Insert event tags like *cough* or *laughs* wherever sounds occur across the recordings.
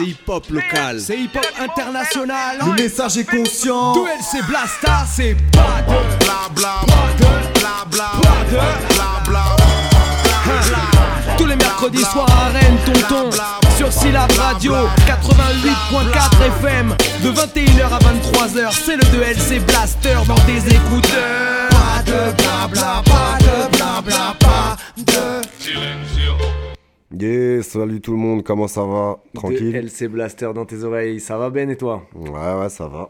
C'est hip-hop local. C'est hip-hop international. Le message est conscient. Duel c'est Blasta, c'est pas de bla bla bla bla bla bla Tous les mercredis soirs à Rennes, tonton. Sur Syllab Radio 88.4 FM. De 21h à 23h, c'est le 2LC Blaster dans tes écouteurs. Pas de blabla, pas de blabla, pas de. Yeah, salut tout le monde, comment ça va? Tranquille? LC Blaster dans tes oreilles, ça va Ben et toi? Ouais, ouais, ça va.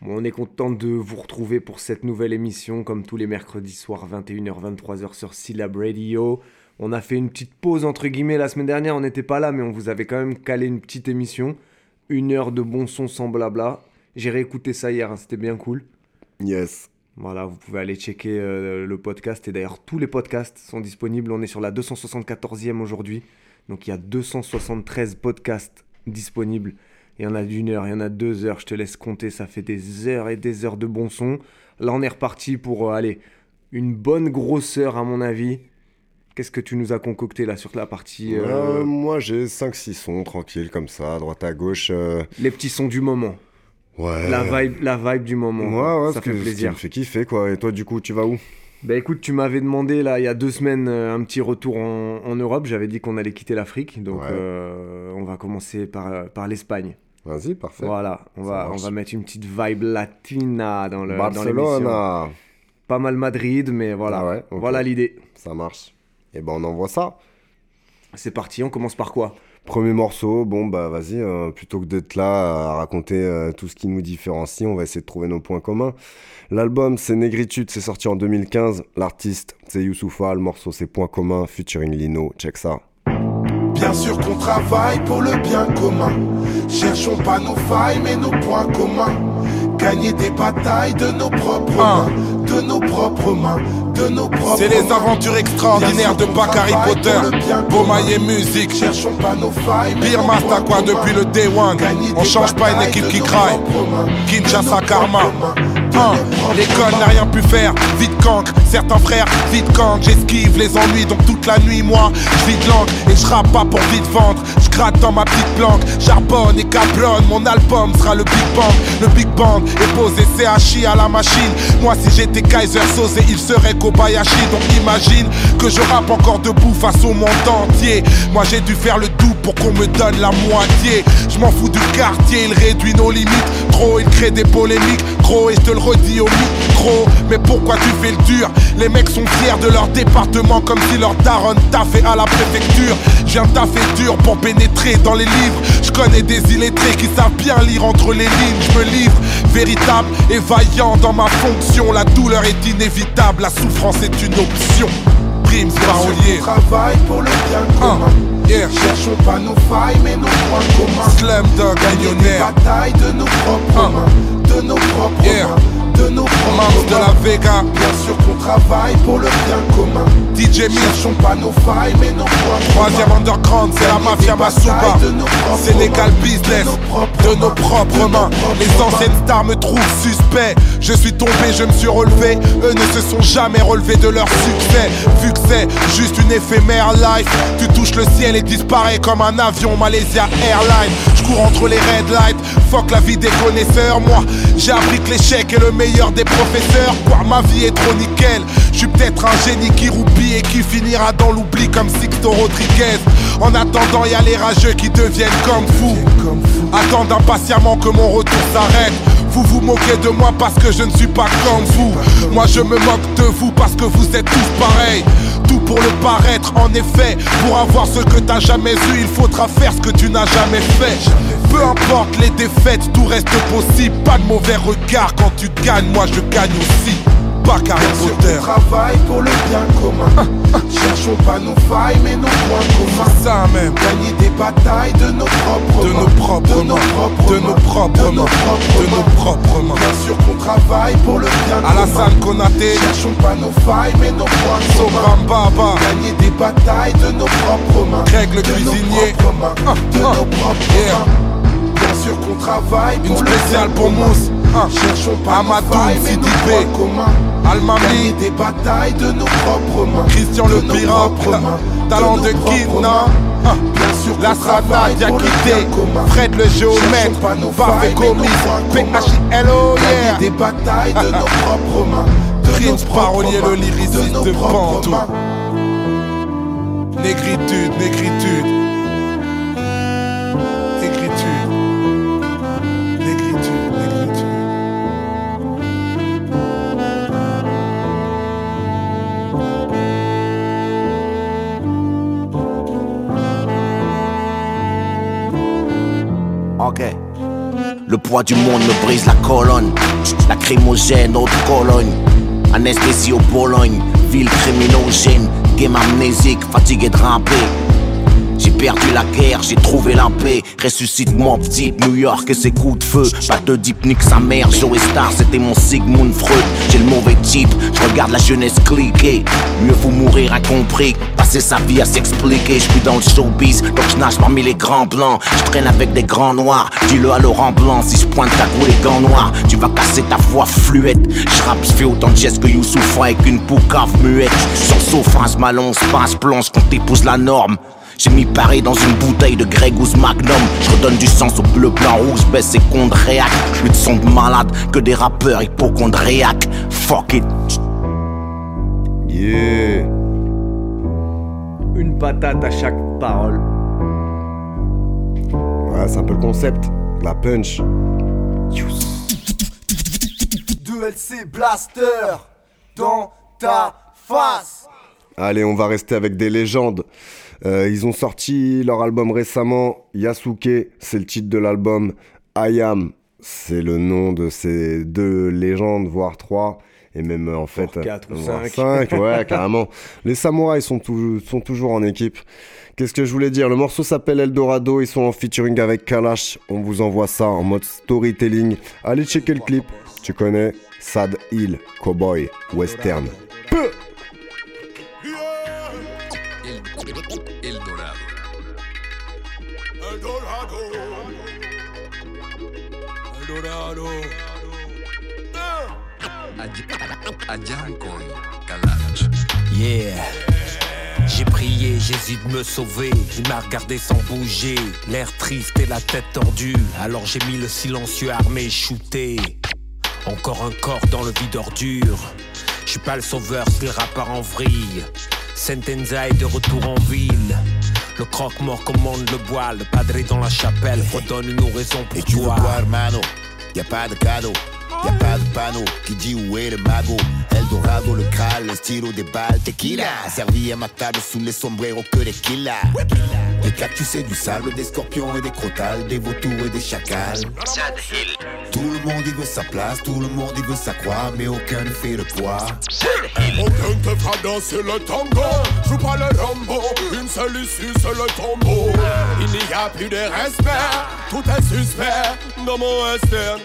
Bon, On est content de vous retrouver pour cette nouvelle émission, comme tous les mercredis soirs, 21h, 23h sur Syllab Radio. On a fait une petite pause entre guillemets la semaine dernière, on n'était pas là, mais on vous avait quand même calé une petite émission. Une heure de bon son sans blabla. J'ai réécouté ça hier, hein, c'était bien cool. Yes. Voilà, vous pouvez aller checker euh, le podcast. Et d'ailleurs, tous les podcasts sont disponibles. On est sur la 274e aujourd'hui. Donc il y a 273 podcasts disponibles. Il y en a d'une heure, il y en a deux heures. Je te laisse compter. Ça fait des heures et des heures de bon son. Là, on est reparti pour, euh, aller une bonne grosseur à mon avis. Qu'est-ce que tu nous as concocté là sur la partie... euh, moi j'ai 5-6 sons tranquilles comme ça, à droite à gauche. les petits sons du moment. Ouais. La, vibe, la vibe du moment. Ouais, ouais, ça fait que- plaisir. me fait kiffer quoi. Et toi du coup, tu vas où? Bah écoute, tu m'avais demandé là il y a deux semaines euh, un petit retour en, en Europe. J'avais dit qu'on allait quitter l'Afrique, donc Ouais. euh, on va commencer par, par l'Espagne. Vas-y, parfait. Voilà, on Ça va, on va mettre une petite vibe latina dans le dans. Barcelona, Pas mal Madrid, mais voilà, Ah ouais, voilà l'idée. ça marche. Et ben on envoie ça. C'est parti, on commence par quoi? Premier morceau, bon bah vas-y, euh, plutôt que d'être là à raconter euh, tout ce qui nous différencie, on va essayer de trouver nos points communs. L'album c'est Négritude, c'est sorti en 2015. L'artiste c'est Youssoufa, le morceau c'est Points communs, featuring Lino, check ça. Bien sûr qu'on travaille pour le bien commun. Cherchons pas nos failles, mais nos points communs. Gagner des batailles de nos propres mains, de nos propres mains, de nos propres C'est les aventures extraordinaires de Bak Harry Potter, Bomaye Music, Cherchons pas nos failles, quoi depuis le day one. On change pas une équipe qui craille. Kinshasa Karma. Propres L'école n'a rien pu faire, vite cancre, certains frères, vite cancre, j'esquive les ennuis donc toute la nuit moi, je vide et je rappe pas pour vite vendre, je gratte dans ma petite planque, charbonne et cablonne, mon album sera le Big Bang, le Big Bang est posé CHI à la machine, moi si j'étais Kaiser Soze il serait Kobayashi, donc imagine que je rappe encore debout face au monde entier, moi j'ai dû faire le tout pour qu'on me donne la moitié, je m'en fous du quartier, il réduit nos limites, trop il crée des polémiques, gros et te le redis au micro, mais pourquoi tu fais le dur? Les mecs sont fiers de leur département comme si leur daronne taffait à la préfecture. Je viens taffer dur pour pénétrer dans les livres. Je connais des illettrés qui savent bien lire entre les lignes. Je me livre, véritable et vaillant dans ma fonction. La douleur est inévitable, la souffrance est une option. Primes parolier. Pour le bien Ah, commun. yeah. Cherchons pas nos failles, mais nos points communs. Slam Dog, des millionnaire. batailles de nos propres Ah. mains, de nos propres Yeah. mains, de nos propres Mars de la. Vega. Bien sûr qu'on travaille pour le bien commun. DJ Mitch. Cherchons pas nos failles, mais nos points Troisième underground, c'est la mafia Masuba. Sénégal business, de nos propres mains. Les anciennes stars me trouvent suspect. Je suis tombé, je me suis relevé. Eux ne se sont jamais relevés de leur succès. Vu que c'est juste une éphémère life, tu touches le ciel et disparais comme un avion Malaysia Airlines. Je cours entre les red lights, fuck la vie des connaisseurs. Moi, j'ai appris que l'échec est le meilleur des professeurs. Quoi, ma vie est trop nickel. Je suis peut-être un génie qui roupille et qui finira dans l'oubli comme Sixto Rodriguez. En attendant, y les rageux qui deviennent comme fous. Attendent impatiemment que mon retour s'arrête. Vous vous moquez de moi parce que je ne suis pas comme vous. Moi je me moque de vous parce que vous êtes tous pareils. Pour le paraître, en effet. Pour avoir ce que t'as jamais eu, il faudra faire ce que tu n'as jamais fait. Peu importe les défaites, tout reste possible. Pas de mauvais regard quand tu gagnes, moi je gagne aussi. Pas sûr Potter. qu'on travaille pour le bien commun. Cherchons pas nos failles, mais nos points communs. Ça même. Gagner des batailles de nos propres De mains. nos propres de nos mains. propres De nos mains. propres de nos mains. propres De nos mains. propres mains. Bien sûr qu'on travaille pour le bien Alassane commun. Konaté. Cherchons pas nos failles, mais nos points communs. Gagner des batailles de nos propres mains. Greg le de nos cuisinier. propres mains. Ah, De ah, nos propres yeah. mains. Bien sûr qu'on travaille Une pour le spéciale pour. Mousse. Ah. Cherchons pas nos Sidibé. Almami. Des batailles de nos propres mains. Christian De le mains. Talent de mains. Bien sûr La Savane, commun. Fred le géomètre, Parfait Gomis, Gagner yeah. des batailles de nos *laughs* propres mains. Prince parolier, le lyriciste de Pantou. négritude. Négritude. Du monde me brise la colonne. Lacrymogène, haute Cologne. Anesthésie au Bologne. Ville criminogène. Game amnésique, fatigué de ramper. J'ai perdu la guerre, j'ai trouvé la paix. Ressuscite-moi, petite New York et ses coups de feu. Pas de deep nique sa mère, Joe Star, c'était mon Sigmund Freud. J'ai le mauvais type, je regarde la jeunesse cliquer. Mieux vaut mourir incompris, passer sa vie à s'expliquer. Je suis dans le showbiz, donc je nage parmi les grands blancs. Je traîne avec des grands noirs, dis-le à Laurent Blanc. Si je pointe ta goût les gants noirs, tu vas casser ta voix fluette. Je rappe, je fais autant de gestes que Youssouf avec une poucave muette. Le sofa, je m'allonge, passe, plonge quand t'épouses la norme. J'ai mis Paris dans une bouteille de Grey Goose Magnum. Je redonne du sens au bleu, blanc, rouge, baisse et réac. Je suis de son de malade que des rappeurs hypochondriaques. Fuck it. Yeah. Une patate à chaque parole. Ouais, c'est un peu le concept. La punch. 2LC Blaster dans ta face. Allez, on va rester avec des légendes. Euh, ils ont sorti leur album récemment. Yasuke, c'est le titre de l'album. I Am, c'est le nom de ces deux légendes, voire trois. Et même en fait, Voire quatre ou voire cinq. cinq, *laughs* ouais, carrément. Les samouraïs sont, sont toujours en équipe. Qu'est-ce que je voulais dire? Le morceau s'appelle Eldorado. Ils sont en featuring avec Kalash. On vous envoie ça en mode storytelling. Allez checker le clip. Tu connais? Sad Hill, Cowboy, Western. Peu Yeah. J'ai prié, Jésus de me sauver. Il m'a regardé sans bouger, l'air triste et la tête tordue. Alors j'ai mis le silencieux armé shooté. Encore un corps dans le vide ordure. Je suis pas le sauveur, c'est le rappeur en vrille. Sentenza est de retour en ville. Le croque-mort commande le bois, le padré dans la chapelle redonne une raison pour Et tu veux toi. hermano? Y a pas de cadeau, y a pas de panneau qui dit où est le magot. Eldorado, le Graal, le stylo des balles, tequila. Servi à ma table sous les sombreros que des killas. Des cactus et du sable, des scorpions et des crotales, des vautours et des chacals. Tout le monde y veut sa place, tout le monde y veut sa croix, mais aucun ne fait le poids. Aucun te fera danser le tango Joue pas le rambo Une seule issue c'est le tombeau Il n'y a plus de respect Tout est suspect dans mon western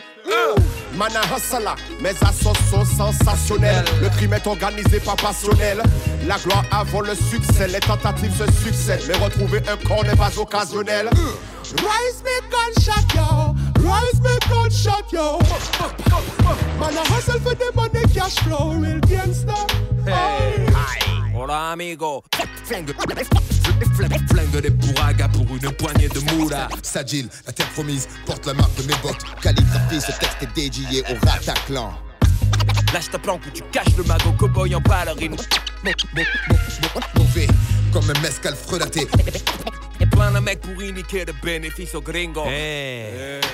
Mana Hassala, mes assauts sont sensationnels. Le crime est organisé, pas passionnel. La gloire avant le succès, les tentatives se succèdent. Mais retrouver un corps n'est pas occasionnel. Rise me gunshot yo, rise me gunshot yo. Hustle cash flow, real gangster. Hola amigo Flingue, flingue, des bourragas pour une poignée de moula Sagil, la terre promise, porte la marque de mes bottes. Calligraphie, ce texte est dédié au Rataclan. Lâche ta planque ou tu caches le magot cowboy en ballerine Mauvais, comme un mescal frelaté. Plein de mecs pour niquer de bénéfices aux gringos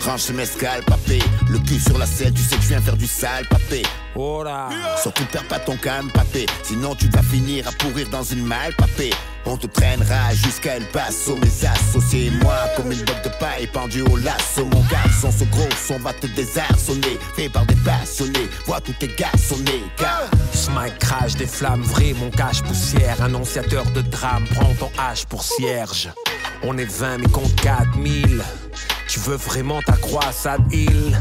Range ce mescal, papé. Le cul sur la selle, tu sais que je viens faire du sale, papé. Hola Surtout perds pas ton calme, papé. Sinon tu vas finir à pourrir dans une malle, papé. On te traînera jusqu'à El Paso. Mes associés et moi, comme une botte de paille pendue au lasso. Mon garçon, ce gros son va te désarçonner. Fait par des passionnés, vois tous tes garçonnés. Car Smike crash des flammes vraies, mon cache poussière Annonciateur de drame, prends ton H pour cierge On est 20 mais compte 4000 Tu veux vraiment t'accroître Sad Hill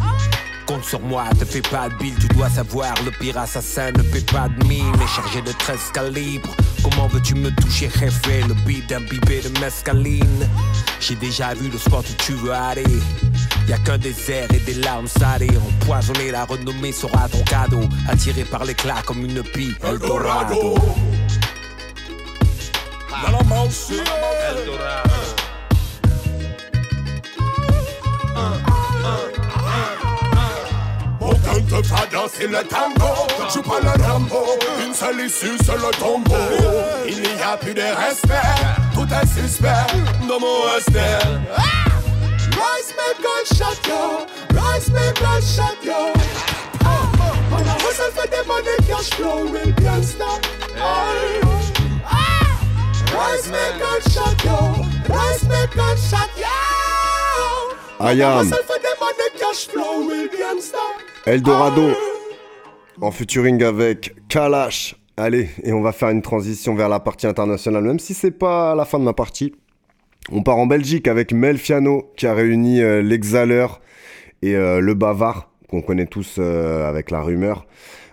Compte sur moi, te fais pas de bill, tu dois savoir, le pire assassin ne paie pas de mine, est chargé de 13 calibres. Comment veux-tu me toucher, jefe, le beat imbibé de mescaline J'ai déjà vu le spot où tu veux aller. Y a qu'un désert et des larmes salées. Empoisonner la renommée sera ton cadeau. Attiré par l'éclat comme une pie, Eldorado dans la mouse. Eldorado. Aucun te pas danser le tango, joue pas le Rambo, une seule issue sur le tombeau. Il n'y a plus de respect, tout est suspect dans mon hostel. Rise, make gunshot, yo. Rise, make gunshot, yo. On a hustle for the money, cash flow will be unstopped. Gunshot, yo. Gunshot, yo. I am. Eldorado en featuring avec Kalash. Allez, et on va faire une transition vers la partie internationale, même si c'est pas la fin de ma partie. On part en Belgique avec Melfiano qui a réuni euh, l'Exhaleur et euh, le Bavard, qu'on connaît tous euh, avec la rumeur.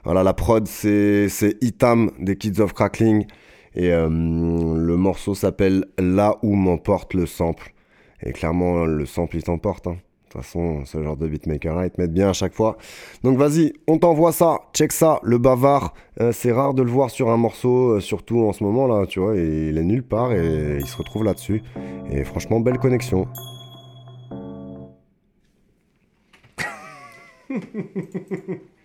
Voilà, la prod c'est c'est Itam des Kids of Crackling et euh, le morceau s'appelle Là où m'emporte le sample. Et clairement, le sample il t'emporte. Hein. De toute façon, ce genre de beatmaker là, ils te mettent bien à chaque fois. Donc vas-y, on t'envoie ça, check ça, le bavard. Euh, c'est rare de le voir sur un morceau, euh, surtout en ce moment là, tu vois. Il est nulle part et il se retrouve là-dessus. Et franchement, belle connexion. *laughs*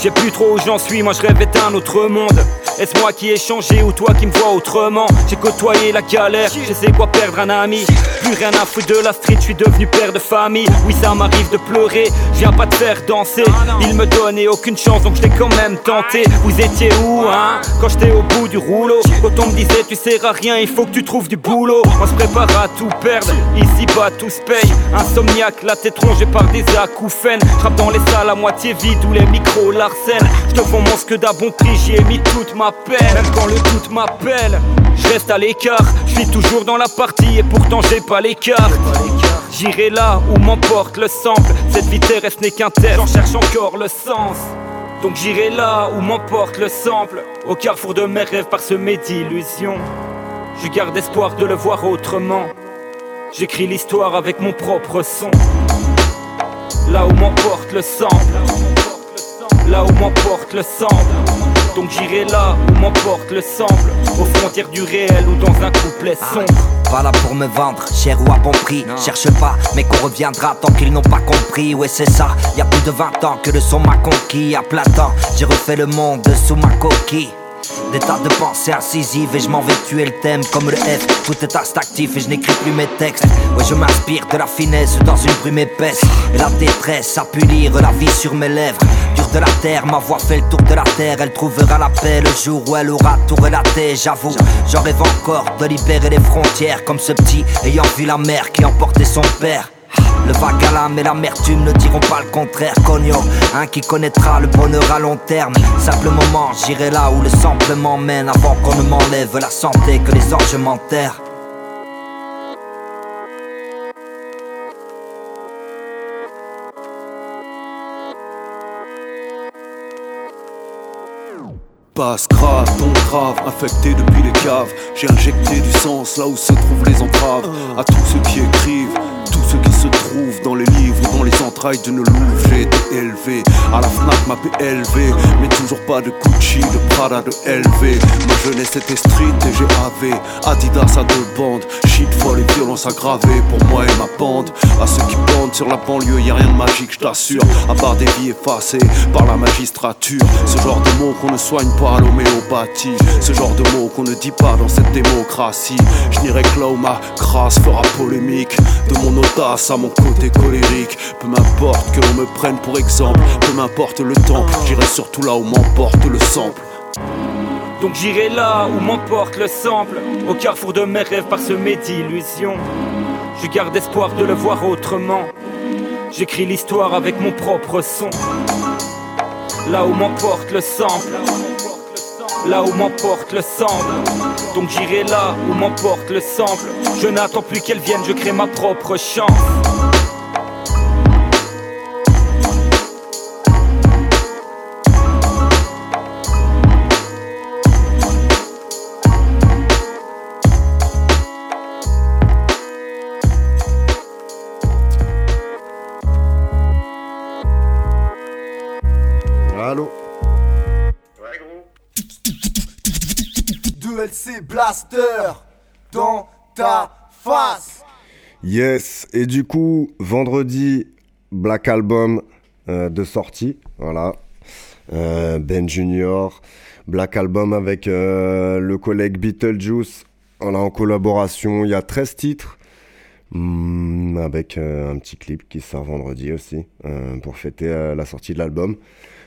Je sais plus trop où j'en suis, moi je rêvais d'un autre monde. Est-ce moi qui ai changé ou toi qui me vois autrement? J'ai côtoyé la galère, je sais quoi perdre un ami. Plus rien à foutre de la street, je suis devenu père de famille. Oui, ça m'arrive de pleurer, je pas te faire danser. Il me donnait aucune chance, donc je l'ai quand même tenté. Vous étiez où, hein? Quand j'étais au bout du rouleau. Quand on me disait tu sers à rien, il faut que tu trouves du boulot. On se prépare à tout perdre, ici bas tout se paye. Insomniaque, la tête rongée par des acouphènes. Trappe dans les salles à moitié vides où les micros Je te vends mon scud à bon prix, j'y ai mis toute ma peine. Même quand le doute m'appelle, je reste à l'écart. Je suis toujours dans la partie et pourtant j'ai pas l'écart. J'irai là où m'emporte le sample. Cette vitesse n'est qu'un test, j'en cherche encore le sens. Donc j'irai là où m'emporte le sample. Au carrefour de mes rêves parsemés d'illusions. Je garde espoir de le voir autrement. J'écris l'histoire avec mon propre son. Là où m'emporte le sample. Là où m'emporte le sample. Donc j'irai là où m'emporte le sample. Aux frontières du réel ou dans un couplet sombre. Pas là pour me vendre, cher ou à bon prix. Cherche pas, mais qu'on reviendra tant qu'ils n'ont pas compris. Ouais, c'est ça, y a plus de 20 ans que le son m'a conquis. À plein temps, j'ai refait le monde sous ma coquille. Des tas de pensées incisives et je m'en vais tuer le thème comme le F. Tout est actif et je n'écris plus mes textes. Ouais, je m'inspire de la finesse dans une brume épaisse. Et la détresse a pu lire la vie sur mes lèvres. Dur de la terre, ma voix fait le tour de la terre. Elle trouvera la paix le jour où elle aura tout relaté. J'avoue, j'en rêve encore de libérer les frontières comme ce petit ayant vu la mère qui emportait son père. Le vague à l'âme et l'amertume ne diront pas le contraire. Cogno, un qui connaîtra le bonheur à long terme. Simple moment, j'irai là où le sample m'emmène avant qu'on ne m'enlève la santé que les anges m'enterrent. Passe grave, infecté depuis les caves. J'ai injecté du sens là où se trouvent les entraves. À tous ceux qui écrivent, tous ceux qui se trouvent dans les livres ou dans les entrailles d'une louve. J'ai été élevé à la Fnac, ma PLV. Mais toujours pas de Gucci, de Prada, de LV. Ma jeunesse était street et j'ai. Adidas à deux bandes, shit folle et violence aggravée pour moi et ma bande. À ceux qui bandent sur la banlieue, y a rien de magique, je t'assure. À part des vies effacées par la magistrature. Ce genre de mots qu'on ne soigne pas à l'homéopathie. Ce genre de mots qu'on ne dit pas dans cette démocratie. Je n'irai que là où ma grâce fera polémique. De mon audace à mon côté colérique. Peu m'importe que l'on me prenne pour exemple. Peu m'importe le temps, j'irai surtout là où m'emporte le sample. Donc j'irai là où m'emporte le sample. Au carrefour de mes rêves parsemés d'illusions. Je garde espoir de le voir autrement. J'écris l'histoire avec mon propre son. Là où m'emporte le sample. Là où m'emporte le sample. Donc j'irai là où m'emporte le sample. Je n'attends plus qu'elle vienne, je crée ma propre chance. Allô 2LC Blaster dans ta face. Yes, et du coup, vendredi, Black Album euh, de sortie, voilà. Euh, ben Junior, Black Album avec euh, le collègue Beetlejuice, en collaboration, il y a 13 titres. Hmm, avec un petit clip qui sort vendredi aussi pour fêter la sortie de l'album.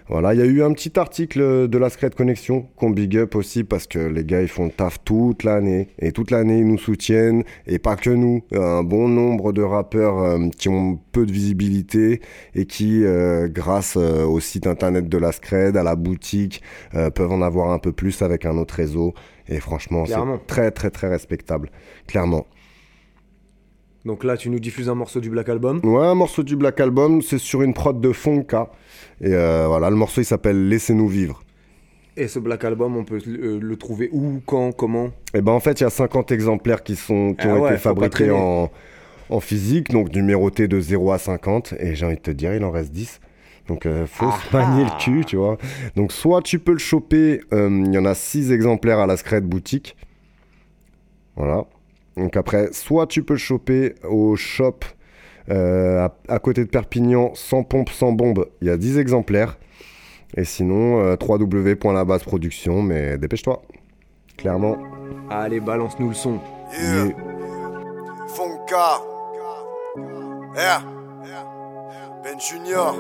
Voilà, il y a eu un petit article de la Secret Connection qu'on big up aussi parce que les gars ils font le taf toute l'année et toute l'année ils nous soutiennent et pas que nous, un bon nombre de rappeurs euh, qui ont peu de visibilité et qui euh, grâce euh, au site internet de la Scred, à la boutique, peuvent en avoir un peu plus avec un autre réseau et franchement c'est très très très respectable, clairement. Donc là, tu nous diffuses un morceau du Black Album Ouais, un morceau du Black Album, c'est sur une prod de Fonka. Et euh, voilà, le morceau il s'appelle Laissez-nous vivre. Et ce Black Album, on peut le, trouver où, quand, comment? Eh ben en fait, il y a 50 exemplaires qui, sont, qui ah ont été fabriqués en, en, physique, donc numérotés de 0 à 50. Et j'ai envie de te dire, il en reste 10. Donc, euh, faut se manier le ah. cul, tu vois. Donc, soit tu peux le choper, euh, il y en a 6 exemplaires à la Scred Boutique. Voilà. Donc, après, soit tu peux le choper au shop euh, à, côté de Perpignan, sans pompe, sans bombe, il y a 10 exemplaires. Et sinon, euh, production mais dépêche-toi. Clairement. Allez, balance-nous le son. Fonka. Ben Junior.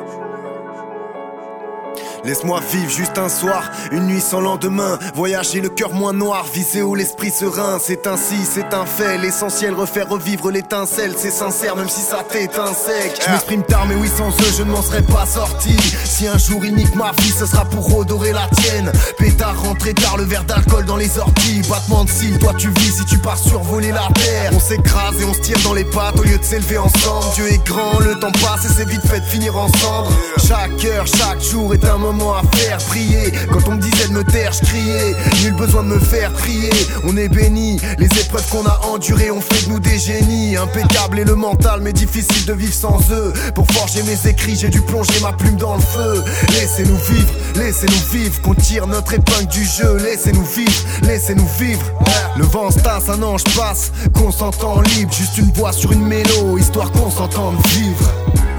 Laisse-moi vivre juste un soir, une nuit sans lendemain. Voyager le cœur moins noir, viser où l'esprit serein. C'est ainsi, c'est un fait. L'essentiel, refaire revivre l'étincelle. C'est sincère, même si ça t'éteint sec. Je m'exprime tard, mais oui, sans eux, je ne m'en serais pas sorti. Si un jour il nique ma vie, ce sera pour redorer la tienne. Pétard, rentré tard, le verre d'alcool dans les orties. Battement de cils, toi tu vis si tu pars survoler la terre. On s'écrase et on se tire dans les pattes au lieu de s'élever ensemble. Dieu est grand, le temps passe et c'est vite fait de finir ensemble. Chaque heure, chaque jour est un moment à faire prier. Quand on me disait de me taire, je criais. Nul besoin de me faire prier. On est béni. Les épreuves qu'on a endurées ont fait de nous des génies. Impeccable et le mental, mais difficile de vivre sans eux. Pour forger mes écrits, j'ai dû plonger ma plume dans le feu. Laissez-nous vivre, laissez-nous vivre. Qu'on tire notre épingle du jeu. Laissez-nous vivre, laissez-nous vivre. Le vent se tasse, un ange passe. Qu'on s'entend libre, juste une voix sur une mélo. Histoire qu'on s'entende vivre.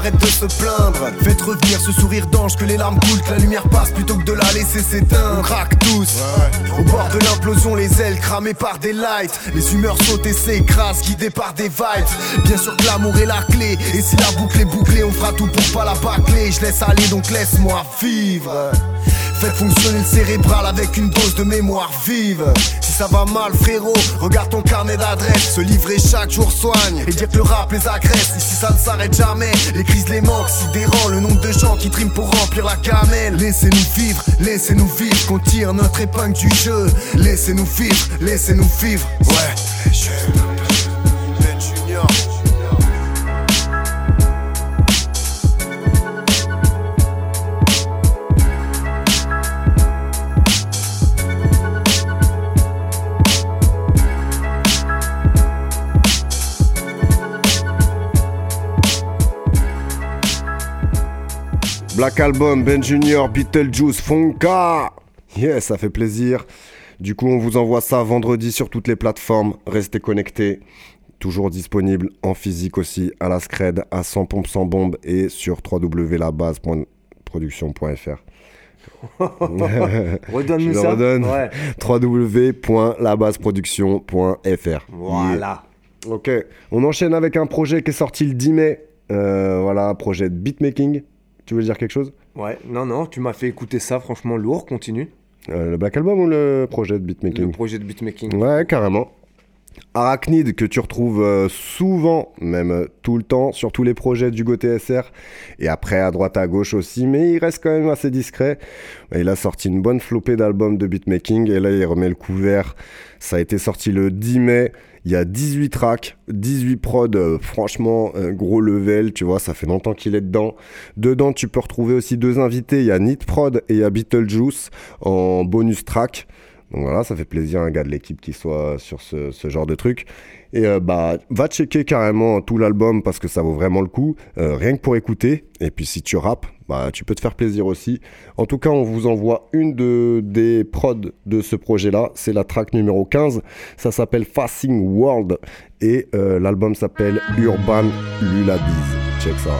Arrête de se plaindre. Faites revenir ce sourire d'ange que les larmes coulent Que la lumière passe plutôt que de la laisser s'éteindre. On craque tous. Au bord de l'implosion les ailes cramées par des lights. Les humeurs sautent et s'écrasent guidées par des vibes. Bien sûr que l'amour est la clé. Et si la boucle est bouclée on fera tout pour pas la bâcler. Je laisse aller donc laisse-moi vivre Faites fonctionner le cérébral avec une dose de mémoire vive. Si ça va mal, frérot, regarde ton carnet d'adresse. Se livrer chaque jour soigne et dire que le rap les agresse. Ici ça ne s'arrête jamais. Les crises, les manques, sidérant le nombre de gens qui triment pour remplir la camelle. Laissez-nous vivre, laissez-nous vivre, qu'on tire notre épingle du jeu. Laissez-nous vivre, laissez-nous vivre. Ouais. Black Album, Ben Junior, Beetlejuice, Fonka. Yes, ça fait plaisir. Du coup, on vous envoie ça vendredi sur toutes les plateformes. Restez connectés. Toujours disponible en physique aussi à la Scred, à 100 pompes sans bombe et sur www.labase.production.fr. *laughs* Redonne-nous ça. Redonne. www.labaseproduction.fr. Voilà. Ok, on enchaîne avec un projet qui est sorti le 10 mai. Euh, voilà, un projet de beatmaking. Tu veux dire quelque chose? Ouais, non, non, tu m'as fait écouter ça, franchement lourd, continue. Euh, le Black Album ou le projet de beatmaking? Le projet de beatmaking. Ouais, carrément. Arachnid que tu retrouves euh, souvent, même euh, tout le temps, sur tous les projets du TSR et après à droite à gauche aussi, mais il reste quand même assez discret. Il a sorti une bonne flopée d'albums de beatmaking et là il remet le couvert. Ça a été sorti le 10 mai. Il y a 18 tracks, 18 prods, euh, franchement, gros level, tu vois, ça fait longtemps qu'il est dedans. Dedans, tu peux retrouver aussi deux invités, il y a Neat Prod et il y a Beetlejuice en bonus track. Donc voilà, ça fait plaisir un gars de l'équipe qui soit sur ce, genre de truc. Et euh, bah, va checker carrément tout l'album parce que ça vaut vraiment le coup, euh, rien que pour écouter. Et puis si tu rappes, bah, tu peux te faire plaisir aussi. En tout cas, on vous envoie une de, des prods de ce projet-là. C'est la track numéro 15. Ça s'appelle Fasting World. Et euh, l'album s'appelle Urban Lullabies. Check ça.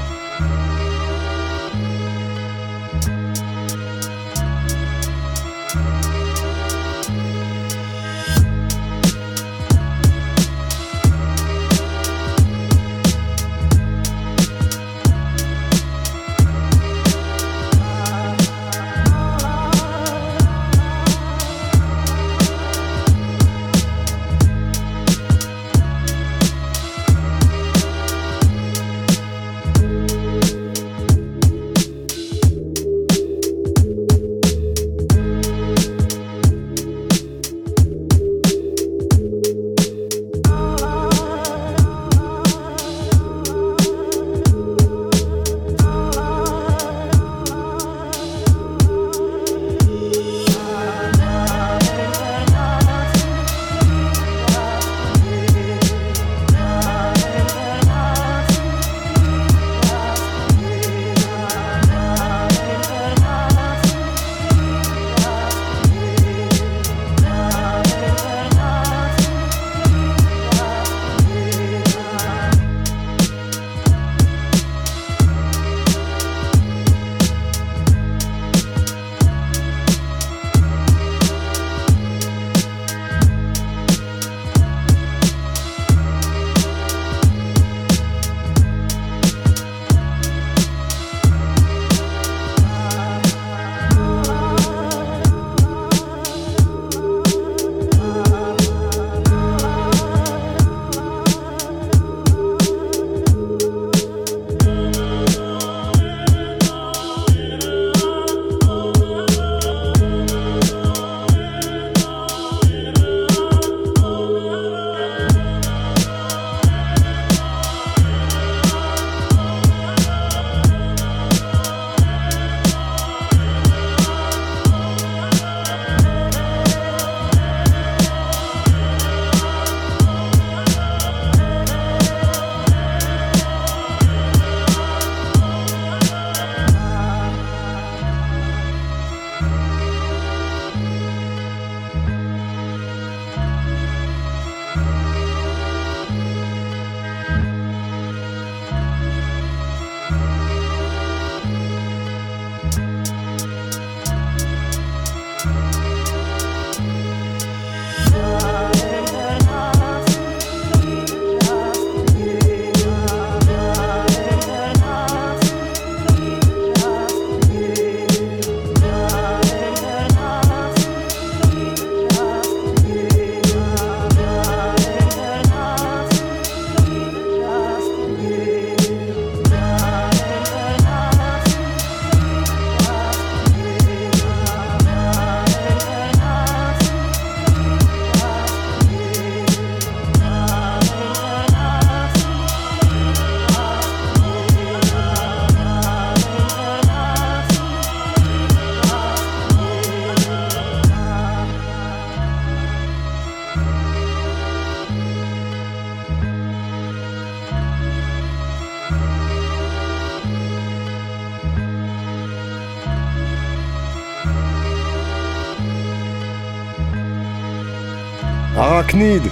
Arachnid,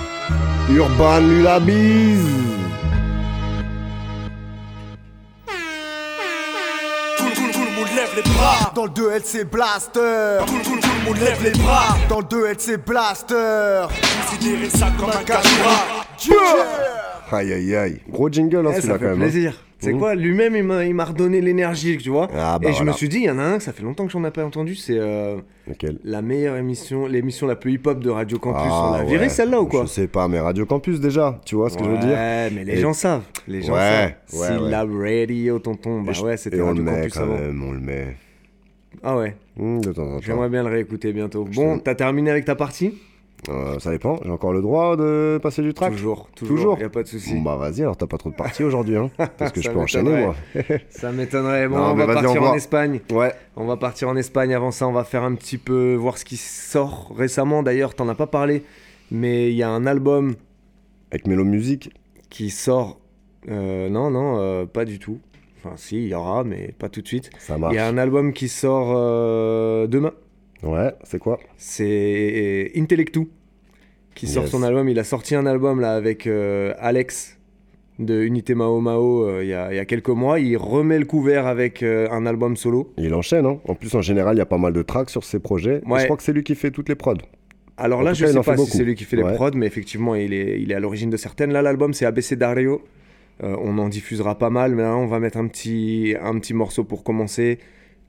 Urban Lulabiz. Dans le 2LC Blaster. Tout, tout, tout, le monde lève les bras. Dans le 2LC Blaster. Considérez ça comme un cache Aïe aïe aïe. Gros jingle hein, eh, celui-là quand même. plaisir. C'est Mhm. quoi Lui-même, il m'a redonné l'énergie, tu vois. Ah, bah Et je me suis dit, il y en a un, ça fait longtemps que j'en ai pas entendu, c'est euh, la meilleure émission, l'émission la plus hip-hop de Radio Campus. Ah, On l'a viré ouais. celle-là ou quoi? Je sais pas, mais Radio Campus déjà, tu vois ce que je veux dire? Ouais, mais les Et- gens savent. Les gens Ouais, savent. ouais. Syllab Radio, tonton. Bah je- ouais, c'était Radio le met Campus quand avant. même, on le met. Ah ouais. Temps. J'aimerais bien le réécouter bientôt. Je Bon, t'as terminé avec ta partie? Euh, ça dépend, j'ai encore le droit de passer du track Toujours, toujours, y a pas de souci. Bon bah vas-y, alors t'as pas trop de parties aujourd'hui, hein *laughs* Parce que je peux enchaîner moi. *laughs* Ça m'étonnerait. Bon, Non, on va partir on en. Espagne. Ouais. On va partir en Espagne. Avant ça, on va faire un petit peu voir ce qui sort récemment. D'ailleurs, t'en as pas parlé, mais il y a un album Avec Mélo Music qui sort. euh, non, non, euh, pas du tout. Enfin, si, il y aura, mais pas tout de suite. Ça marche. Il y a un album qui sort demain. Ouais, c'est quoi? C'est Intellectu qui sort son album. Il a sorti un album là avec euh, Alex de Unité Mao Mao euh, il y, a, il y a quelques mois. Il remet le couvert avec euh, un album solo. Il enchaîne, hein En plus, en général, il y a pas mal de tracks sur ses projets. Et Ouais. je crois que c'est lui qui fait toutes les prods. Alors En là, je cas, sais pas si c'est lui qui fait les prods, mais effectivement, il est, il est à l'origine de certaines. Là, l'album, c'est ABC Dario. On en diffusera pas mal, mais là, on va mettre un petit, un petit morceau pour commencer.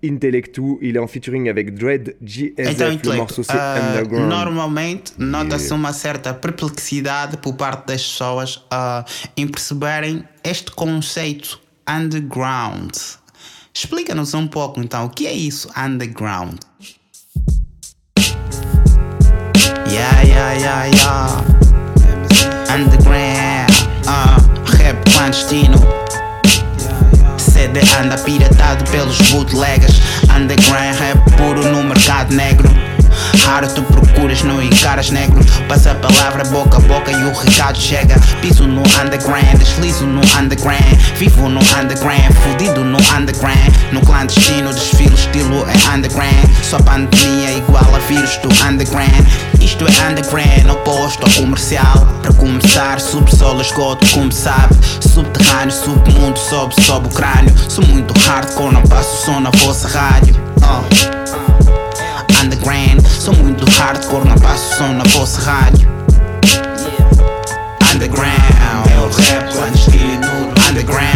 Intellectu, il est en featuring avec Dread GSF. Então, le morceau, c'est ah, Underground. normalmente nota-se uma certa perplexidade por parte das pessoas ah, em perceberem este conceito underground. Explica-nos um pouco então o que é isso underground. Yeah, yeah, yeah, yeah. Underground, ah, rap clandestino. CD anda piratado pelos bootleggers. Underground rap puro no mercado negro Raro tu procuras, não encaras negro. Passa a palavra boca a boca e o recado chega. Piso no underground, deslizo no underground. Vivo no underground, fudido no underground. No clandestino desfilo estilo é underground. Só pandemia igual a vírus do underground. Isto é underground, oposto ao comercial. Para começar, subsolo, esgoto, como sabe. Subterrâneo, submundo, sobe, sobe o crânio. Sou muito hardcore, não passo som na vossa rádio. Uh. Underground, sou muito hardcore, não passo som na vossa rádio. Underground, é o rap clandestino. Underground,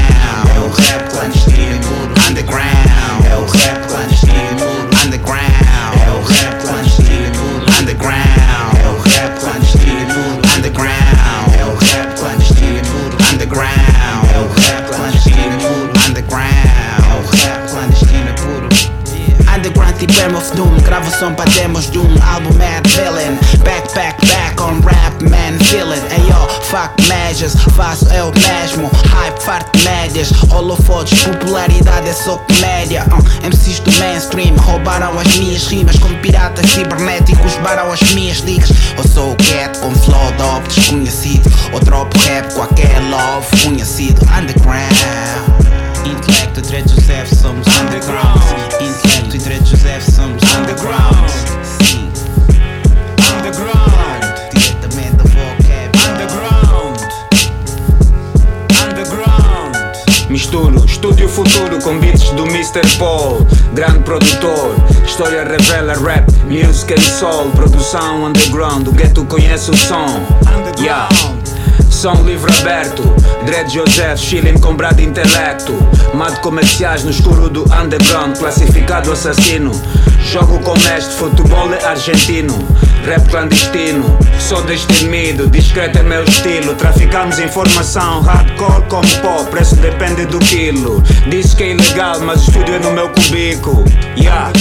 Som para demos de um álbum Mad Villain Back, back, back on rap man feeling Ayo, fuck measures, faço eu mesmo. Hype, farto médias, holofotes Popularidade é só comédia. Uh, MCs do mainstream roubaram as minhas rimas. Como piratas cibernéticos baram as minhas ligas Eu sou o cat com flow dope desconhecido. Ou dropo rap com aquele love conhecido. Underground. Intelecto Dre Joseph somos underground. Intelecto e Dre Joseph somos underground Misturo estúdio futuro com beats do Mr. Paul. Grande produtor, história revela rap Music and soul, produção underground O gueto conhece o som. Yeah. Som livre aberto. Dread Joseph, chilling com brado intelecto. Mad comerciais no escuro do underground. Classificado assassino. Jogo com mestre, futebol é argentino Rap clandestino, sou destemido Discreto é meu estilo. Traficamos informação, hardcore como pó Preço depende do quilo. Diz que é ilegal, mas o estúdio é no meu cubico. Yeah Yeah,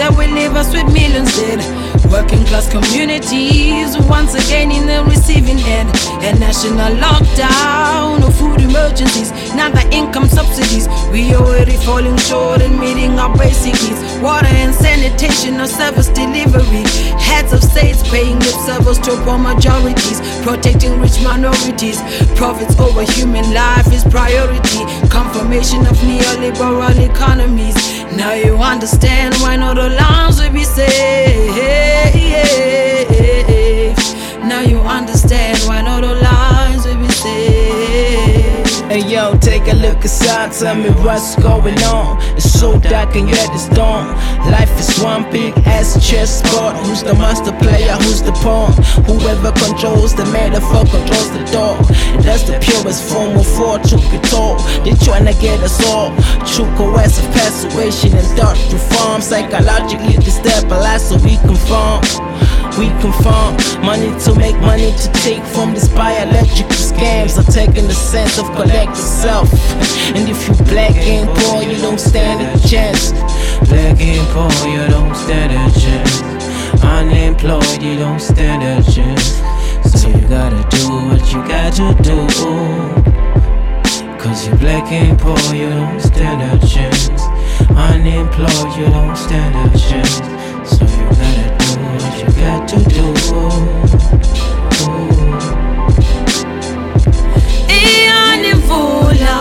that will leave us with millions dead. Working class communities once again in the receiving end. A national lockdown no food emergencies, now the income subsidies. We already falling short in meeting our basic needs. Water and sanitation or service delivery. Heads of states paying lip service to poor majorities, protecting rich minorities. Profits over human life is priority. Confirmation of neoliberal economies. Now you understand why not the lines will be safe. Now you understand why not be safe. Hey yo, take a look inside, tell me what's going on. It's so dark and yet it's dawn. Life is one big ass chessboard. Who's the master player? Who's the pawn? Whoever controls the metaphor controls the door. And that's the purest form of fortune all. They tryna get us all. True coercive persuasion and thought reform. Psychologically destabilized so we conform. We conform money to make money to take from these biological scams are taking the sense of collective self. And if you black and poor, you don't stand a chance. Black and poor, you don't stand a chance. Unemployed, you don't stand a chance. So you gotta do what you got to do. Cause you're black and poor, you don't stand a chance. Unemployed, you don't stand a chance. You got to do. Iyana imvula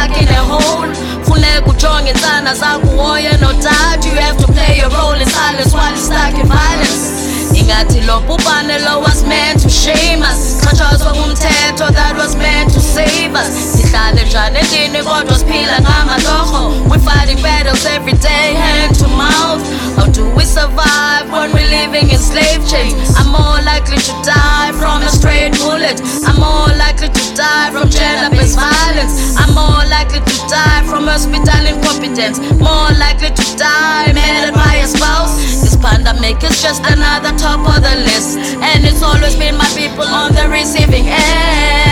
stuck in a hole. Funeka ujonge insana zakho uhoye nodad You have to play your role in silence while you're stuck in violence. Ingathi lo bhubhane lo was meant to shame us. Xhatshazwa ngumthetho that was meant to save us. Sihlale njani endlini kodwa siphila ngamatorho We fighting battles every day, hand to mouth. How do we survive when we're living in slave chains? I'm more likely to die from a straight bullet. I'm more likely to die from gender-based violence. I'm more likely to die from hospital incompetence. More likely to die murdered by a spouse. This pandemic is just another top of the list. And it's always been my people on the receiving end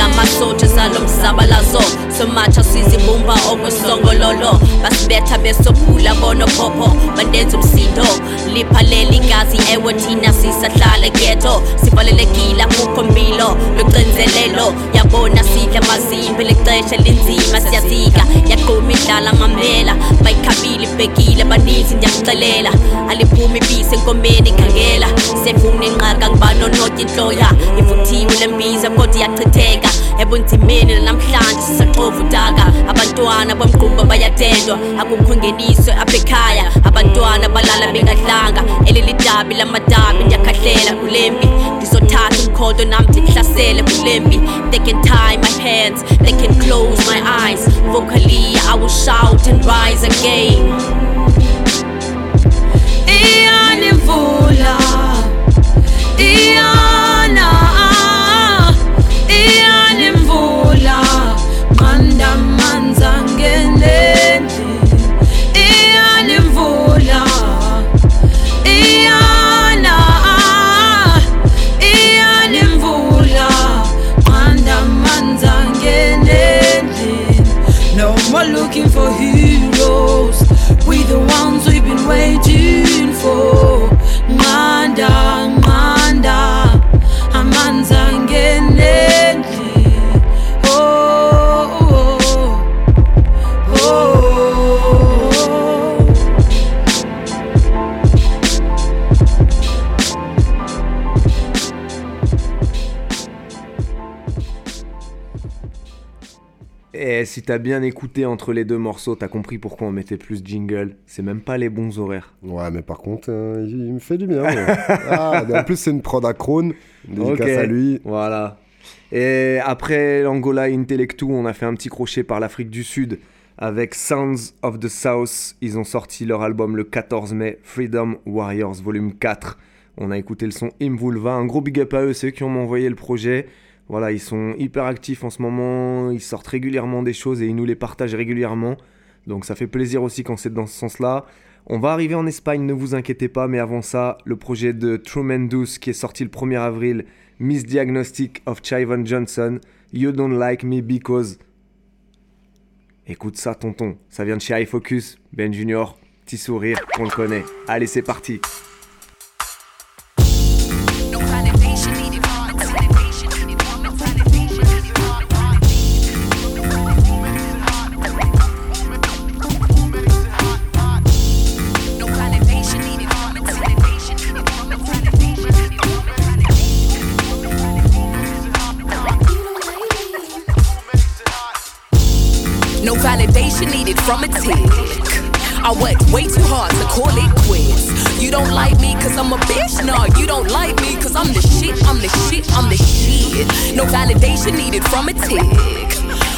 singamasotsha salo mzabalazo somatsha sizibumba okwesongololo basibetha besophula bonophopho bandenza umsindo. Liphalele igazi ewe thina sisahlala geto sivalelekile akukho mpilo lucinzelelo yabona sidla mazimbi lexesha linzima siyazika. Yaqhuma idlala mamela bayikhabile ibhekile baninzi ndiyakuxelela. Aliphumi ibisi enkomeni khangela sefuna inqaka ngibano noti intloya. Ivuthiwe lembiza kodwa iyachitheka ebunzimeni namhlanje sisaxova udaka. Abantwana bomgquba bayatendwa akukho ngeniso apha ekhaya abantwana balala bengadlanga elilidabi lamadabi ndiyakhahlela kulempi. Ndizothatha umkhondo nam ndikuhlasele kulempi. They can tie my hands they can close my eyes. Vocally i will shout and rise again. Iyana imvula t'as bien écouté entre les deux morceaux, t'as compris pourquoi on mettait plus jingle. C'est même pas les bons horaires. Ouais, mais par contre, euh, il, il me fait du bien. ouais. *laughs* ah, en plus, c'est une prod à Krone. Dédicace à lui. Voilà. Et après l'Angola Intellectu, on a fait un petit crochet par l'Afrique du Sud avec Sounds of the South. Ils ont sorti leur album le 14 mai, Freedom Warriors Volume 4. On a écouté le son Imvulva. Un gros big up à eux, c'est eux qui ont envoyé le projet. Voilà, ils sont hyper actifs en ce moment. Ils sortent régulièrement des choses et ils nous les partagent régulièrement. Donc ça fait plaisir aussi quand c'est dans ce sens-là. On va arriver en Espagne, ne vous inquiétez pas, mais avant ça, le projet de Tremendous qui est sorti le 1er avril, Misdiagnostic of Chivon Johnson, You Don't Like Me Because. Écoute ça, tonton, ça vient de chez iFocus, Ben Junior, petit sourire, on le connaît. Allez, c'est parti. From a tick. I worked way too hard to call it quits. You don't like me cause I'm a bitch? No, you don't like me cause I'm the shit, I'm the shit, I'm the shit. No validation needed from a tick.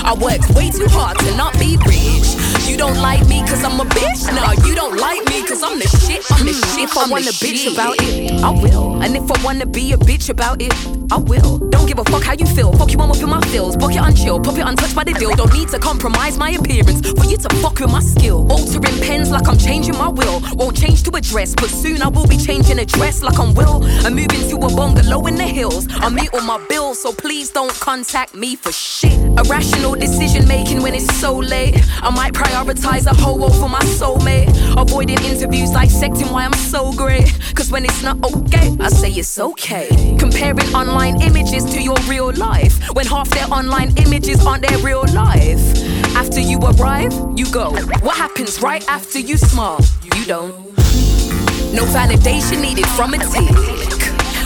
I worked way too hard to not be rich. You don't like me cause I'm a bitch? Nah, you don't like me cause I'm the shit, I'm the shit. If I wanna bitch about it, I will. And if I wanna be a bitch about it, I will. Don't give a fuck how you feel. Fuck you, I'm up in my feels. Book it unchill, pop it untouched by the deal. Don't need to compromise my appearance for you to fuck with my skill. Altering pens like I'm changing my will. Won't change to a dress, but soon I will be changing a dress like I'm Will. I'm moving to a bungalow in the hills. I meet all my bills, so please don't contact me for shit. Irrational decision making when it's so late. I might prioritize a hoe over my soulmate. Avoiding interviews, dissecting why I'm so great. Cause when it's not okay, I say it's okay. Comparing online images to your real life. When half their online images aren't their real life. After you arrive, you go. What happens right after you smile? You don't. No validation needed from a tick.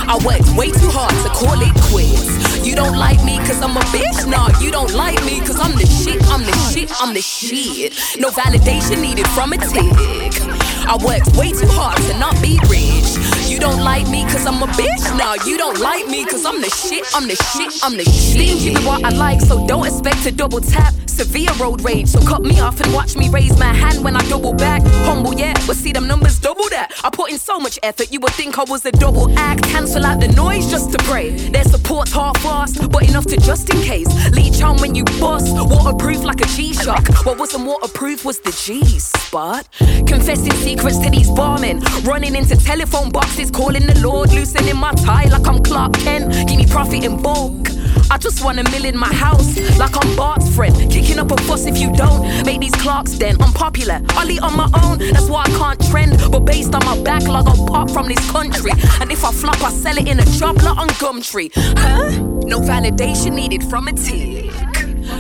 I worked way too hard to call it quits. You don't like me cause I'm a bitch? Nah, you don't like me cause I'm the shit, I'm the shit, I'm the shit. No validation needed from a tick. I worked way too hard to not be rich. You don't like me cause I'm a bitch? Nah, you don't like me cause I'm the shit, I'm the shit, I'm the shit. Stingy with what I like, so don't expect to double tap. Severe road rage, so cut me off and watch me raise my hand when I double back. Humble, yeah, but see them numbers double that. I put in so much effort, you would think I was a double act. Cancel out the noise just to pray. Their support's half-assed, but enough to just in case. Leech on when you bust, waterproof like a G-Shock. What wasn't waterproof was the G-spot. Confessing secrets to these barmen, running into telephone boxes, calling the Lord, loosening my tie like I'm Clark Kent. Give me profit in bulk. I just want a mill in my house, like I'm Bart's friend. Kicking up a fuss if you don't make these clocks then unpopular. I'll eat on my own, that's why I can't trend. But based on my backlog, I'll pop from this country. And if I flop, I sell it in a lot on Gumtree. Huh? No validation needed from a tick.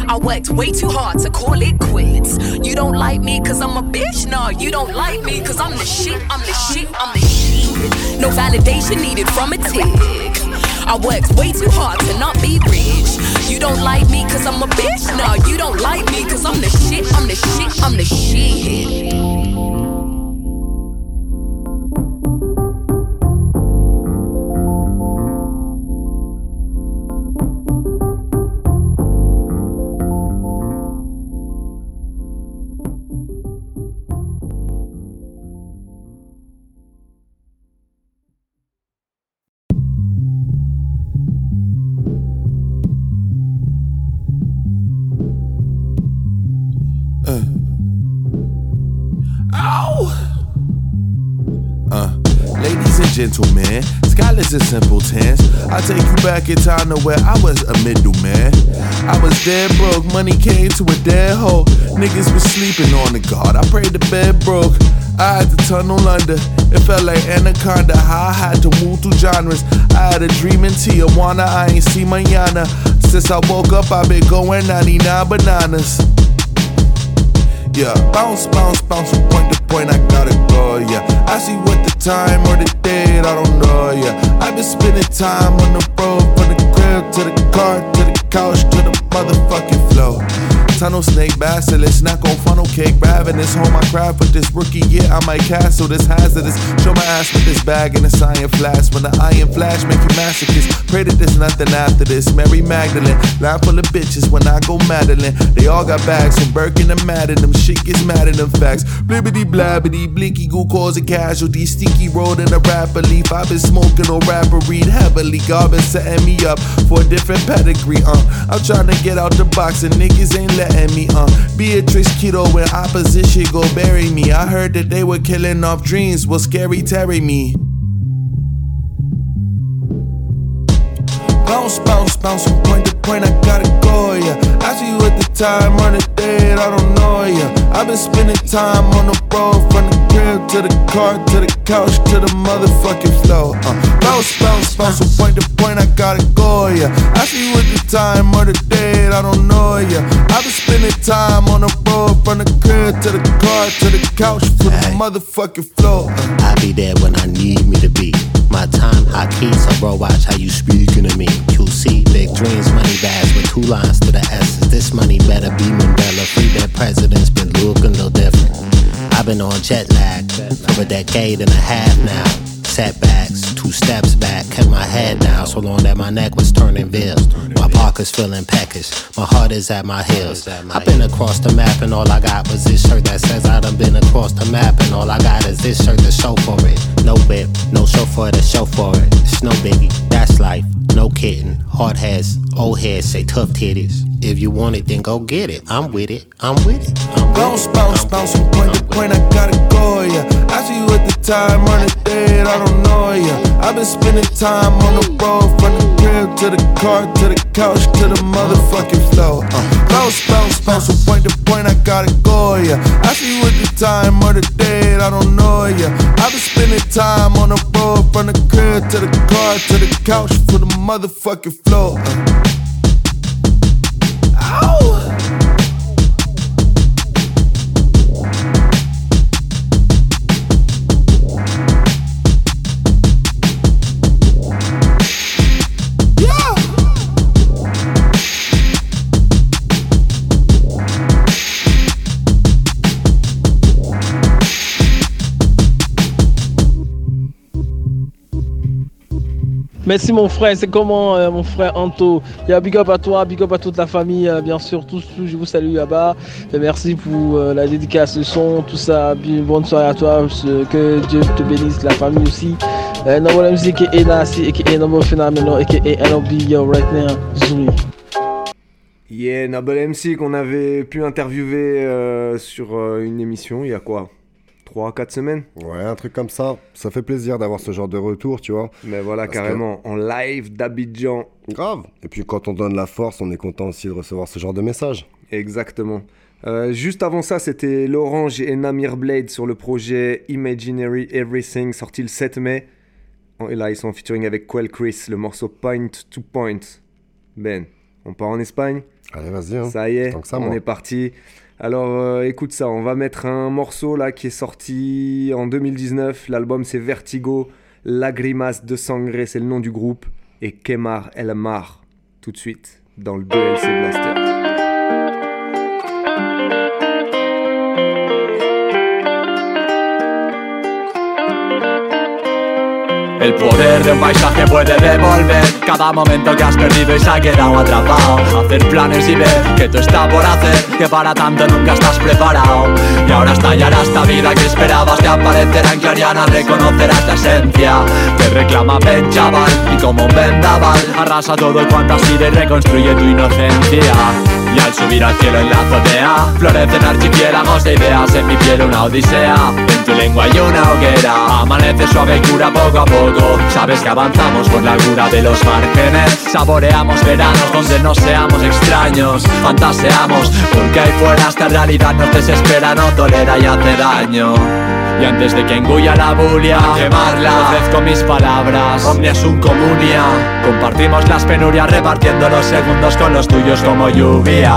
I worked way too hard to call it quits. You don't like me cause I'm a bitch? No, you don't like me cause I'm the shit, I'm the shit, I'm the shit. No validation needed from a tick. I worked way too hard to not be rich. You don't like me cause I'm a bitch? No, you don't like me cause I'm the shit, I'm the shit, I'm the shit. Ladies and gentlemen, scholars and simpletons, I take you back in time to where I was a middleman. I was dead broke, money came to a dead hole. Niggas was sleeping on the guard, I prayed the bed broke. I had to tunnel under, it felt like anaconda. How I had to move through genres. I had a dream in Tijuana, I ain't see mañana. Since I woke up, I've been going 99 bananas. Yeah, bounce, bounce, bounce from point to point, I gotta go, yeah. I see what the time or the date, I don't know, yeah. I've been spending time on the road from the crib to the car to the couch to the motherfucking floor. Tunnel snake basilisk, snack on funnel cake, ravenous. Home my craft with this rookie, yeah, I might castle this hazardous. Show my ass with this bag and this iron flash. When the iron flash make you masochist, pray that there's nothing after this. Mary Magdalene, line full of bitches when I go Madeline. They all got bags from Birkin and Madden. Them shit gets mad in them facts. Blibbity blabbity, blinky goo cause a casualty. Sticky road in a rapper leaf. I've been smoking on rapper read heavily. God been setting me up for a different pedigree, uh. I'm trying to get out the box and niggas ain't letting me, uh. Beatrice Keto when opposition go bury me. I heard that they were killing off dreams. Will scary Terry me? Bounce, bounce, bounce from point to point, I gotta go, yeah. I see you at the time, on the date, I don't know, yeah. I've been spending time on the road, from the crib to the car, to the couch, to the motherfucking floor. Uh. Bounce, bounce, bounce from point to point, I gotta go, yeah. I see you at the time, on the date, I don't know, yeah. I've been spending time on the road, from the crib to the car, to the couch, to the motherfucking floor. Uh. I'll be there when I need me to be. My time high key, so bro, watch how you speaking to me. QC, big dreams, money bags with two lines to the S's. This money better be Mandela. Free their presidents been looking little different. I've been on jet lag for a decade and a half now. Setbacks, two steps back, kept my head down so long that my neck was turning veils. My pockets feeling peckish, my heart is at my heels. I've been across the map and all I got was this shirt that says I done been across the map and all I got is this shirt to show for it. No whip, no chauffeur to show for it. It's no that's life, no kidding. Hard heads, old heads say tough titties. If you want it, then go get it. I'm with it, I'm with it. I'm with Bounce, it. bounce, bounce from point to point, I gotta go, yeah. I see you at the time, the date, I don't know, yeah. I've been spending time on the road, from the crib to the car, to the couch, to the motherfucking floor. Uh. Bounce, bounce, bounce from point to point, I gotta go, yeah. I see you at the time, on the date, I don't know, yeah. I've been spending time on the road, from the crib to the car, to the couch, to the motherfucking floor. Uh. Merci mon frère, c'est comment euh, mon frère Anto? Il y a big up à toi, big up à toute la famille, euh, bien sûr, tous, tous, je vous salue là-bas. Merci pour euh, la dédicace, le son, tout ça. Bonne soirée à toi, que Dieu te bénisse, la famille aussi. Euh, Noble Music et Nasi, et Noble Phenomenal, et right now. Yeah, Noble MC qu'on avait pu interviewer sur une émission il y a quoi? 3-4 semaines Ouais, un truc comme ça. Ça fait plaisir d'avoir ce genre de retour, tu vois. Mais voilà, Parce carrément, en live d'Abidjan. Grave. Et puis quand on donne la force, on est content aussi de recevoir ce genre de message. Exactement. Euh, juste avant ça, c'était L'Orange et Namir Blade sur le projet Imaginary Everything, sorti le 7 mai. Et là, ils sont en featuring avec Quell Chris, le morceau Point to Point. Ben, on part en Espagne Allez, vas-y. hein. Ça y est, ça, on moi. est parti. Alors euh, écoute ça, on va mettre un morceau là qui est sorti en 2019. L'album c'est Vertigo, Lagrimas de Sangre, c'est le nom du groupe. Et Kemar El Mar, tout de suite, dans le 2LC Blaster. El poder de un paisaje puede devolver cada momento que has perdido y se ha quedado atrapado. Hacer planes y ver que tú está por hacer, que para tanto nunca estás preparado. Y ahora estallará esta vida que esperabas, te aparecerá en clariana, reconocerás la esencia. Te reclama ven chaval y como un vendaval, arrasa todo has sido y reconstruye tu inocencia. Y al subir al cielo en la azotea Florecen archipiélagos de ideas En mi piel una odisea. En tu lengua hay una hoguera Amanece suave y cura poco a poco. Sabes que avanzamos por la cura de los márgenes Saboreamos veranos donde no seamos extraños Fantaseamos porque ahí fuera esta realidad nos desespera No tolera y hace daño. Y antes de que engulla la bulia, quemarla, ofrezco mis palabras, omnia sum comunia. Compartimos las penurias repartiendo los segundos con los tuyos como lluvia.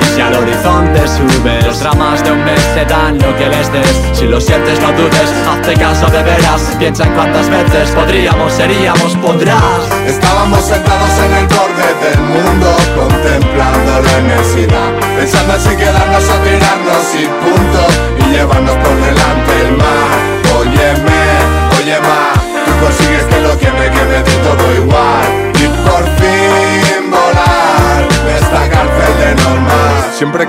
Y si al horizonte subes Los dramas de un mes te dan lo que les des. Si lo sientes no dudes, hazte caso de veras. Piensa en cuántas veces podríamos, seríamos, podrás. Estábamos sentados en el borde del mundo Contemplando la inmensidad. Pensando si quedarnos o tirarnos y punto. Y llevarnos por delante el mar consigues que lo que me quede de todo igual.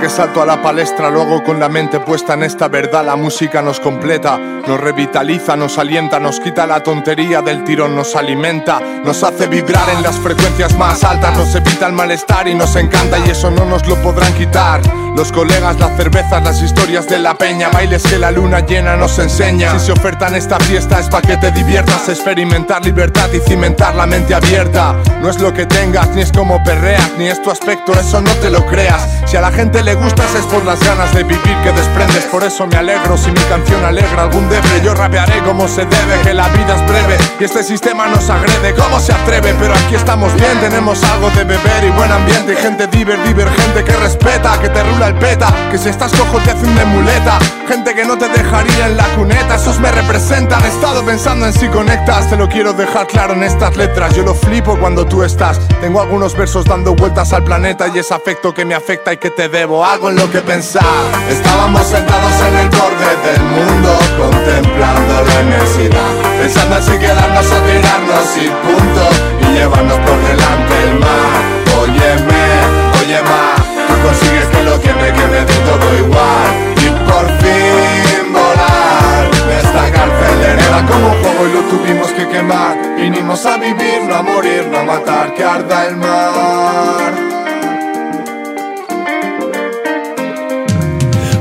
Salto a la palestra, luego con la mente puesta en esta verdad, la música nos completa, nos revitaliza, nos alienta, nos quita la tontería del tirón, nos alimenta, nos hace vibrar en las frecuencias más altas, nos evita el malestar y nos encanta y eso no nos lo podrán quitar. Los colegas, las cervezas, las historias de la peña, bailes que la luna llena nos enseña. Si se ofertan esta fiesta es para que te diviertas, experimentar libertad y cimentar la mente abierta. No es lo que tengas, ni es como perreas, ni es tu aspecto, eso no te lo creas. Si a la gente le gustas es por las ganas de vivir que desprendes, por eso me alegro si mi canción alegra algún debre. Yo rapearé como se debe, que la vida es breve y este sistema nos agrede. ¿Cómo se atreve? Pero aquí estamos bien, tenemos algo de beber y buen ambiente gente diver, divergente que respeta, que te rula el peta, que si estás cojo te hace una muleta. Gente que no te dejaría en la cuneta, esos me representan. He estado pensando en si conectas, te lo quiero dejar claro en estas letras. Yo lo flipo cuando tú estás. Tengo algunos versos dando vueltas al planeta y es afecto que me afecta y que te debo algo en lo que pensar. Estábamos sentados en el borde del mundo, contemplando la inmensidad, pensando en si quedarnos o tirarnos y punto, y llevarnos por delante el mar. Óyeme, oye más, tú consigues que lo que me quede de todo igual, y por fin volar esta cárcel hereda como un juego y lo tuvimos que quemar. Vinimos a vivir, no a morir, no a matar, que arda el mar.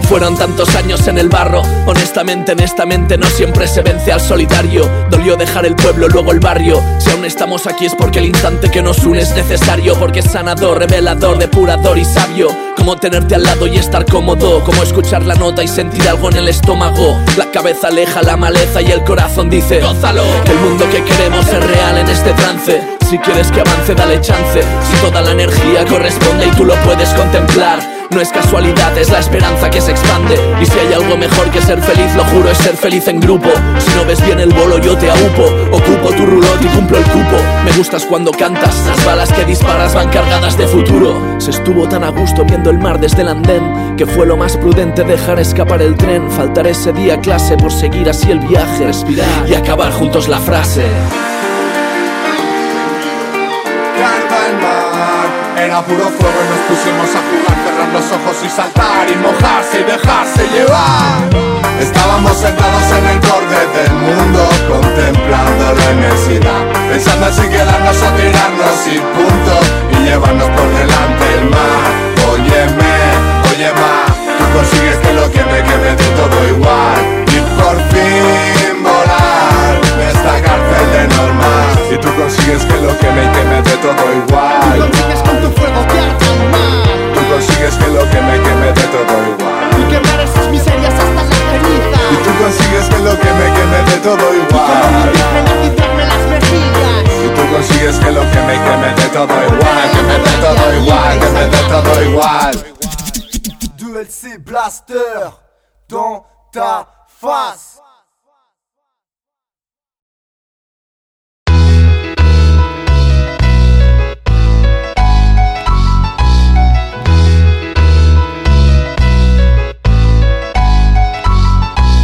Fueron tantos años en el barro, honestamente, honestamente no siempre se vence al solitario. Dolió dejar el pueblo, luego el barrio. Si aún estamos aquí es porque el instante que nos une es necesario, porque es sanador, revelador, depurador y sabio. Como tenerte al lado y estar cómodo, como escuchar la nota y sentir algo en el estómago. La cabeza aleja la maleza y el corazón dice, gózalo. Que el mundo que queremos es real en este trance. Si quieres que avance, dale chance. Si toda la energía corresponde y tú lo puedes contemplar. No es casualidad, es la esperanza que se expande. Y si hay algo mejor que ser feliz, lo juro, es ser feliz en grupo. Si no ves bien el bolo, yo te aupo. Ocupo tu rulot y cumplo el cupo. Me gustas cuando cantas, las balas que disparas van cargadas de futuro. Se estuvo tan a gusto viendo el mar desde el andén que fue lo más prudente dejar escapar el tren. Faltar ese día clase por seguir así el viaje, respirar y acabar juntos la frase. Era puro fuego y nos pusimos a jugar, cerrar los ojos y saltar y mojarse y dejarse llevar. Estábamos sentados en el borde del mundo, contemplando la inmensidad, pensando en si quedarnos o tirarnos y punto, y llevarnos por delante el mar. Óyeme, oye más, tú consigues que lo que me quede de todo igual, de normas, y tú consigues que lo que me queme de todo igual. Tú consigues con tu fuego que arde el mar. Tú consigues que lo que me queme de todo igual. Y quemar esas miserias hasta la ceniza. Y tú consigues que lo que me queme de todo igual. Quitarme las mejillas. Y tú consigues que lo que me queme de todo igual. Que me dé todo igual, que me dé todo igual. Duel C Blaster dans ta face.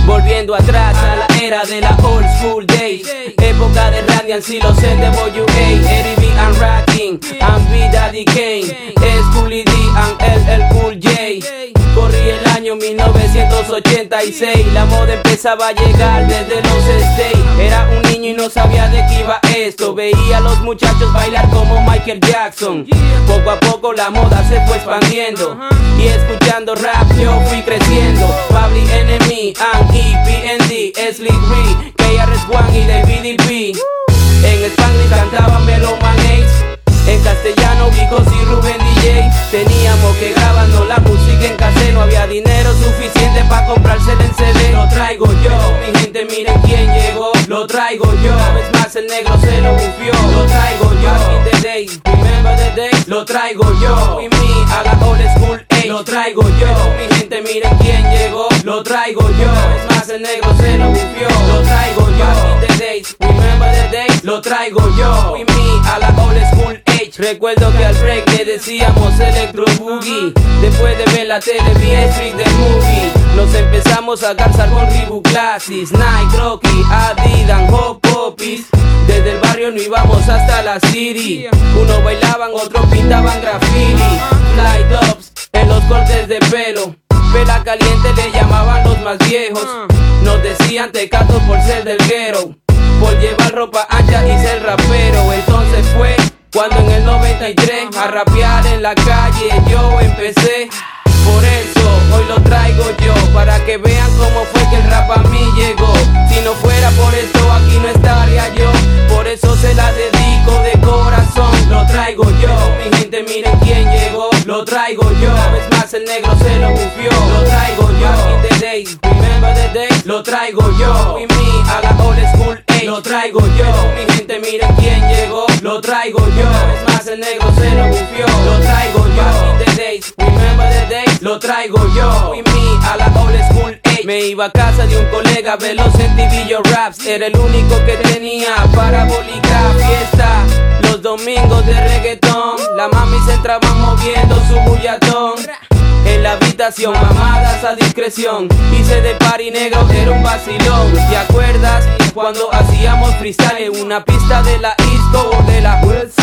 Volviendo atrás a la era de la old school days. Época de Randian, si los de WA Eddie B and Racking, and B Daddy Kane Es D and LL Cool J. Corrí el año 1986 La moda empezaba a llegar desde los States Era un niño y no sabía de qué iba esto. Veía a los muchachos bailar como Michael Jackson. Poco a poco la moda se fue expandiendo Y escuchando rap yo fui creciendo. Public Enemy and EPND, Slick Ree, KRS-One y David P. En Spanish cantaban Meloman en castellano, Vicos y Rubén DJ Teníamos que grabando la música en cassette No había dinero suficiente para comprarse en CD Lo traigo yo, mi gente miren quién llegó. Lo traigo yo, una vez más el negro se lo bufió. Lo traigo yo, the day, remember the day. Lo traigo yo, y me a la old school age Lo traigo yo, mi gente miren quién llegó. Lo traigo yo, una vez más el negro traigo yo, y me a la old school age. Recuerdo que al break le decíamos Electro Boogie. Después de ver la tele vi Street the Movie. Nos empezamos a calzar con Reebok Classics Nike, Rocky, Adidas, Hop Poppies. Desde el barrio no íbamos hasta la city. Unos bailaban, otros pintaban graffiti. Fly tops en los cortes de pelo. Pela caliente le llamaban los más viejos. Nos decían tecatos por ser del guero. Por llevar ropa ancha y ser rapero. Entonces fue cuando en el 93 a rapear en la calle yo empecé. Por eso hoy lo traigo yo, para que vean cómo fue que el rap a mí llegó. Si no fuera por esto, aquí no estaría yo. Por eso se la dedico de corazón. Lo traigo yo, mi gente, miren quién llegó. Lo traigo yo, una vez más el negro se lo bufió. Lo traigo yo, remember the days. Lo traigo yo, Lo traigo yo, mi gente, miren quién llegó. Lo traigo yo, una vez más el negro se lo bufió. Lo traigo yo, the days, remember the days. Lo traigo yo, y me a la old school. Me iba a casa de un colega, veloz en TV Raps. Era el único que tenía parabólica fiesta. Los domingos de reggaetón, la mami se entraba moviendo su bullatón. En la habitación, mamadas a discreción. Hice de pari negro, era un vacilón. ¿Te acuerdas cuando hacíamos freestyle en una pista de la East Coast o de la West?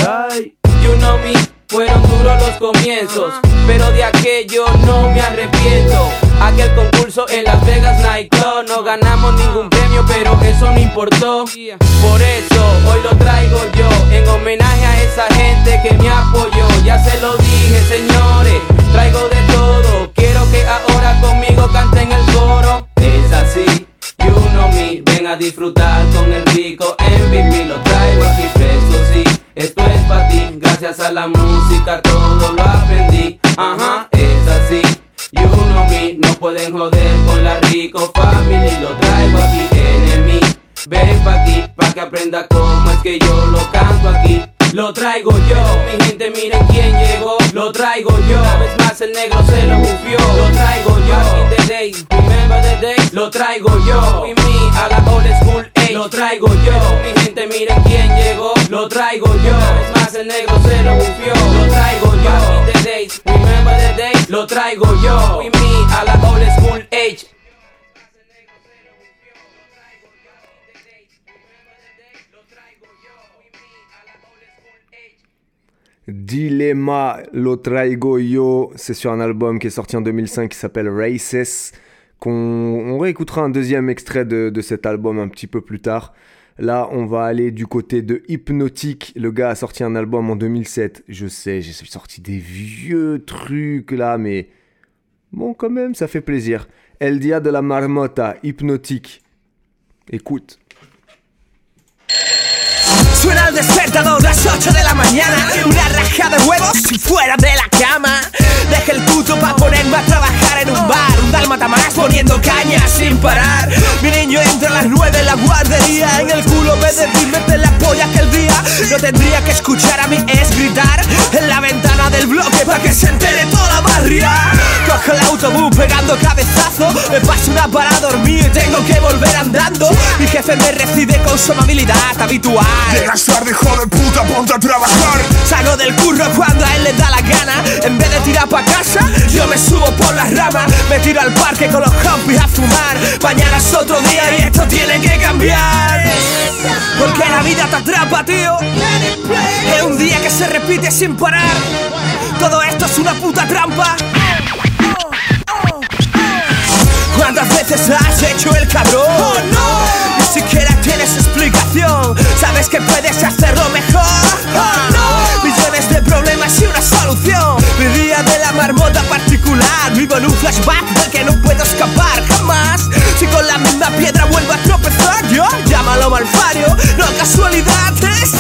You know me, fueron duros los comienzos, pero de aquello no me arrepiento. Aquel concurso en Las Vegas Nightclub no ganamos ningún premio, pero eso no importó. Por eso hoy lo traigo yo en homenaje a esa gente que me apoyó. Ya se lo dije, señores, traigo de todo. Quiero que ahora conmigo canten el coro. Es así, you know me, ven a disfrutar con el rico MVP. Lo traigo aquí fresco, sí. Esto es para ti, gracias a la música todo lo aprendí. Ajá, es así. You know me, no pueden joder con la rico family. Lo traigo aquí, enemy. Ven pa' aquí, pa' que aprenda cómo es que yo lo canto aquí. Lo traigo yo, mi gente miren quién llegó. Lo traigo yo, una vez más el negro se lo bufió. Lo traigo yo, the days, remember the days. Lo traigo yo, y me a la old school age. Lo traigo yo, mi gente miren quién llegó. Lo traigo yo, una vez más el negro se lo bufió. Lo traigo yo, the days, remember the days. Lo traigo yo, y me a la old school age. Dilemma, Lo Traigo Yo, c'est sur un album qui est sorti en 2005 qui s'appelle Races. Qu'on on réécoutera un deuxième extrait de, de cet album un petit peu plus tard. Là, on va aller du côté de Hypnotic. Le gars a sorti un album en 2007. Je sais, j'ai sorti des vieux trucs là, mais bon, quand même, ça fait plaisir. El Dia de la Marmota, Hypnotic. Écoute. Suena el despertador las 8 de la mañana Una raja de huevos y fuera de la cama. Deja el puto pa' ponerme a trabajar en un bar Un dálmata más poniendo caña sin parar. Mi niño entra a las 9 en la guardería En el culo me mete la polla aquel día. No tendría que escuchar a mi ex gritar En la ventana del bloque pa' que se entere toda la barria. Cojo el autobús pegando cabezazo Me paso una para dormir tengo que volver andando. Mi jefe me recibe con su amabilidad habitual Llegas tarde, hijo de puta, ponte a trabajar. Salgo del curro cuando a él le da la gana. En vez de tirar pa' casa, yo me subo por las ramas. Me tiro al parque con los compis a fumar. Mañana es otro día y esto tiene que cambiar. Porque la vida te atrapa, tío. Es un día que se repite sin parar. Todo esto es una puta trampa. ¿Cuántas veces has hecho el cabrón? Siquiera tienes explicación. Sabes que puedes hacerlo mejor. Millones de problemas y una solución. Mi día de la marmota particular. Vivo en un flashback del que no puedo escapar jamás. Si con la misma piedra vuelvo a tropezar yo Llámalo malfario, no casualidades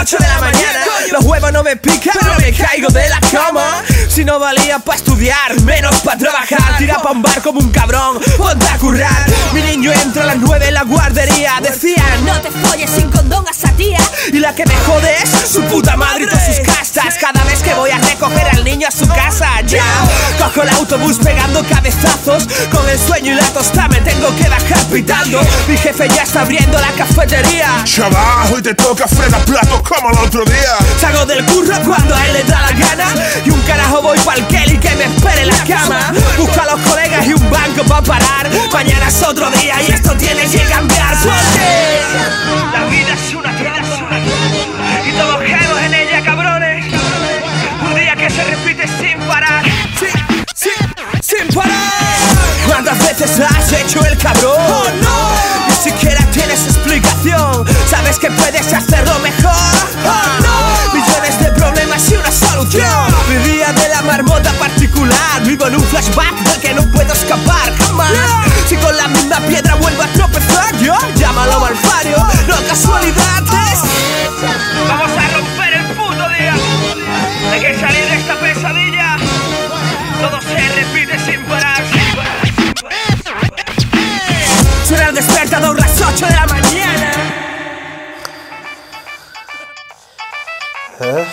8 de la mañana. Los huevos no me pican, pero me caigo de la cama. Si no valía pa' estudiar, menos pa' trabajar. Tira pa' un bar como un cabrón, ponte a currar. Mi niño entra a las 9 en la guardería Decían, no te folles sin condón a esa tía Y la que me jode es su puta madre y todas sus castas. Cada vez que voy a recoger al niño a su casa Ya, cojo el autobús pegando cabezazos Con el sueño y la tosta me tengo que bajar pitando. Mi jefe ya está abriendo la cafetería. Chaval, hoy te toca fregar platos como el otro día. Salgo del curro cuando a él le da la gana. Y un carajo voy pa'l Kelly que me espere en la cama. Busco a los colegas y un banco pa' parar. Mañana es otro día y esto tiene que cambiar. Porque la vida es una y todos caemos en ella, cabrones. Un día que se repite sin parar, sin, sin, sin parar. ¿Cuántas veces has hecho el cabrón? Oh no, ni siquiera tienes explicación. Sabes que puedes hacerlo mejor. Oh no, millones de problemas y una solución. Vivía de la marmota particular. Vivo en un flashback del que no puedo escapar jamás. Si con la misma piedra vuelvo a tropezar, yo llámalo malfario, no casualidades. Vamos despertador las 8 de la mañana. ¿Eh?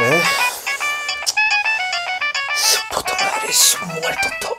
¿Eh? Puta madre es un muerto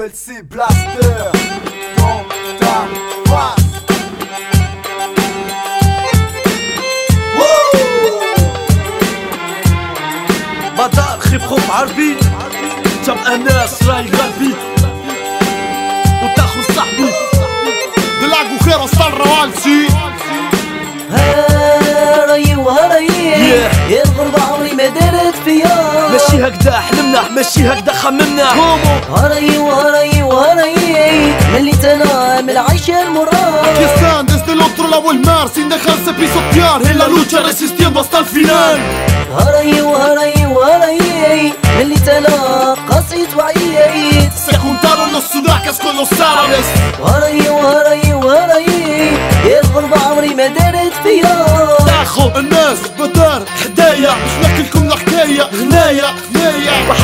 ULC Blaster. Dans ta face. خيب خوف عربي تم اناس راي غربي وتاخو صاحبي دلعقو خير وصل روالسي ماشي هكدا حلمنا ماشي هكدا خممنا هراي وهراي وهراي مليت أنا من العيشة المرار desde el otro lado del mar sin dejarse pisotear en la lucha resistiendo hasta el final. هراي وهراي وهراي مليت أنا قصيد وعييت. Se juntaron los sudacas con los árabes. هراي وهراي وهراي الغربة عمري ما دارت فيا تاخو الناس بدار حدايا مش نحكي الحكاية هنايا.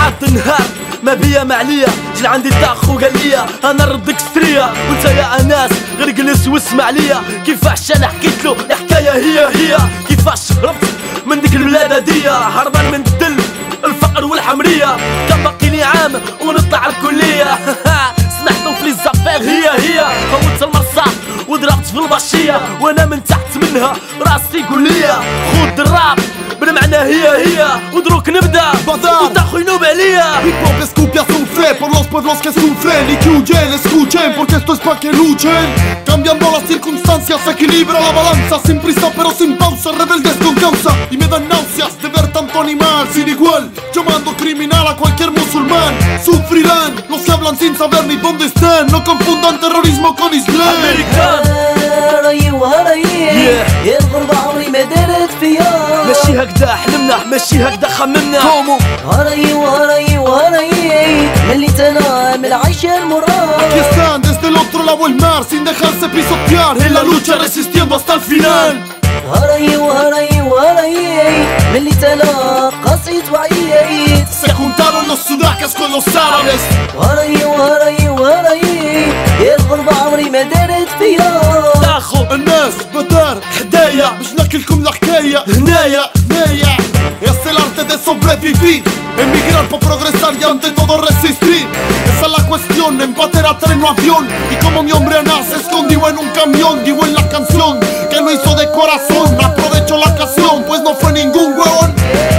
وحات النهار ما بيا ما عليا. جي عندي تاخو قال ليا أنا نردك ستريا وانت يا أناس غير جلس واسمع ليا. كيفاش أنا حكيت له؟ الحكاية هي هي. كيفاش هربت من ديك البلاد دي هربان من الدل الفقر والحمرية. كان باقي لي عام ونطلع الكلية. *laughs* سمحتوا في لي زافير هي هي فوت المرصع وضربت في البشية وأنا من تحت منها راسي يقول ليا خود الراب بالمعنى هي هي ودروك نبدأ. وتاخو ينوب عليا. Hip hop es copia sufre por los pueblos que sufren y que huyen, escuchen porque esto es pa' que luchen. Cambiando las circunstancias se equilibra la balanza sin prisa pero sin pausa, rebeldes con causa y me dan náuseas de ver tanto animal sin igual, llamando criminal a cualquier musulmán. Sufrirán los que hablan sin saber ni dónde están, no confundan terrorismo con islam. هراي وهراي الغربة عمري ما دارت فيا ماشي هكدا حلمنا ماشي هكدا خممنا هراي وهراي وهراي مليت انا من العيشة المرار Aquí están desde el otro lado del mar sin dejarse pisotear en la lucha resistiendo hasta el final. هراي وهراي وهراي مليت انا قصيد وعييت Se juntaron los sudacas con los árabes. هراي وهراي وهراي الغربة عمري ما دارت فيا تاخو الناس بدار حدايا مش نحكي لكم الحكاية هنايا هنايا Es el arte de sobrevivir Emigrar para progresar y ante todo resistir Empater a tren o avión. Y como mi hombre nace escondido en un camión Digo en la canción que lo hizo de corazón Aprovecho la ocasión, pues no fue ningún hueón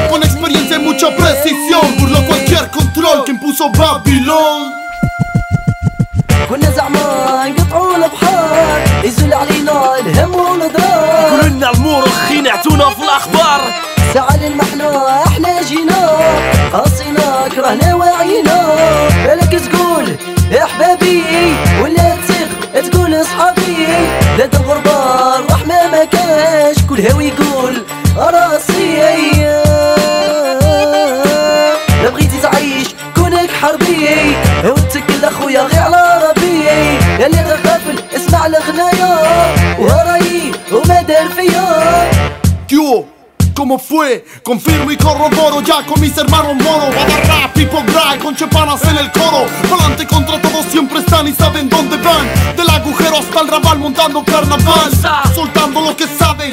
Con experiencia y mucha precisión Burló cualquier control que impuso Babilón كاش كل هاوي يقول راسي لا بغيتي تعيش كونك حربي وتكل اخويا غير على ربي يا اللي غافل اسمع الغناية وراي وما دار فيا Yo, ¿cómo fue? Confirmo y corroboro ya con mis hermanos moros Va a dar rap, hip hop, rap, con chepanas en el coro Volante contra todos siempre están y saben dónde van Del agujero agujero hasta el rabal montando carnaval Soltando lo que saben,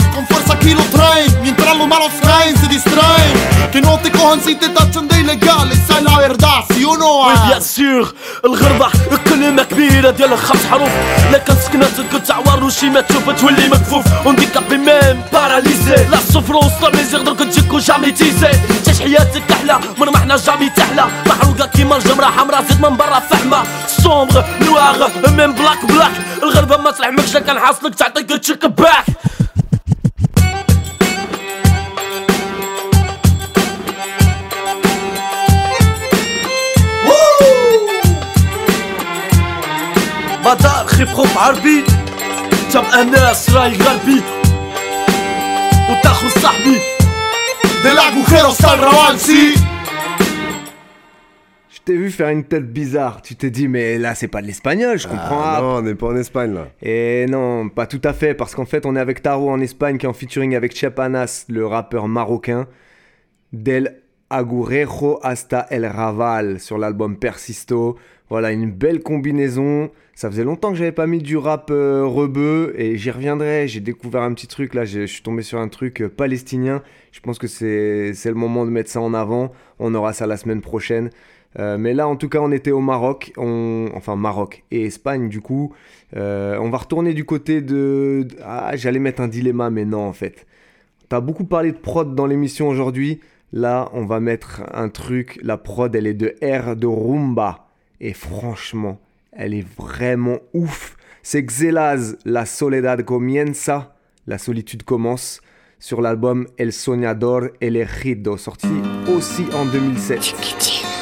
con fuerza aquí lo traen Mientras los malos caen, se distraen Que no te cojan si te tachan de ilegal Esa es la verdad, ¿sí o no? وي بيان سور الغربة كلمة كبيرة ديال خمس حروف لكن سكنات تعوار وشي ما تشوف تولي مكفوف ونديكابي ميم باراليزي لا سوفرونس لا ميزيغ درك تجيك وجامي تيزي تعيش حياتك أحلى من ما حنا جامي تحلى محروقة كيما الجمرة حمرا زيد من برا فحمة سومغ نواغ ميم بلاك بلاك الغربة ما تلحمكش لكن حاصلك تعطيك تشيك باك مدار خيب خوف عربي تبقى ناس راي غربي وتاخذ صاحبي Del agujero hasta el rabal, sí Je t'ai vu faire une tête bizarre. Tu t'es dit, mais là, c'est pas de l'espagnol, je comprends. Ah, non, on n'est pas en Espagne là. Et non, pas tout à fait, parce qu'en fait, on est avec Taro en Espagne qui est en featuring avec Chepanas, le rappeur marocain, del Agurero hasta el Raval sur l'album Persisto. Voilà, une belle combinaison. Ça faisait longtemps que j'avais pas mis du rap euh, rebeu et j'y reviendrai. J'ai découvert un petit truc là, je suis tombé sur un truc euh, palestinien. Je pense que c'est le moment de mettre ça en avant. On aura ça la semaine prochaine. Euh, mais là, en tout cas, on était au Maroc, enfin Maroc et Espagne du coup. Euh, on va retourner du côté de... Ah, j'allais mettre un dilemma, mais non en fait. T'as beaucoup parlé de prod dans l'émission aujourd'hui. Là, on va mettre un truc. La prod, elle est de R de Rumba. Et franchement, elle est vraiment ouf. C'est Xelaz, La Soledad Comienza. La solitude commence. Sur l'album El Soñador Elegido, sorti aussi en 2007.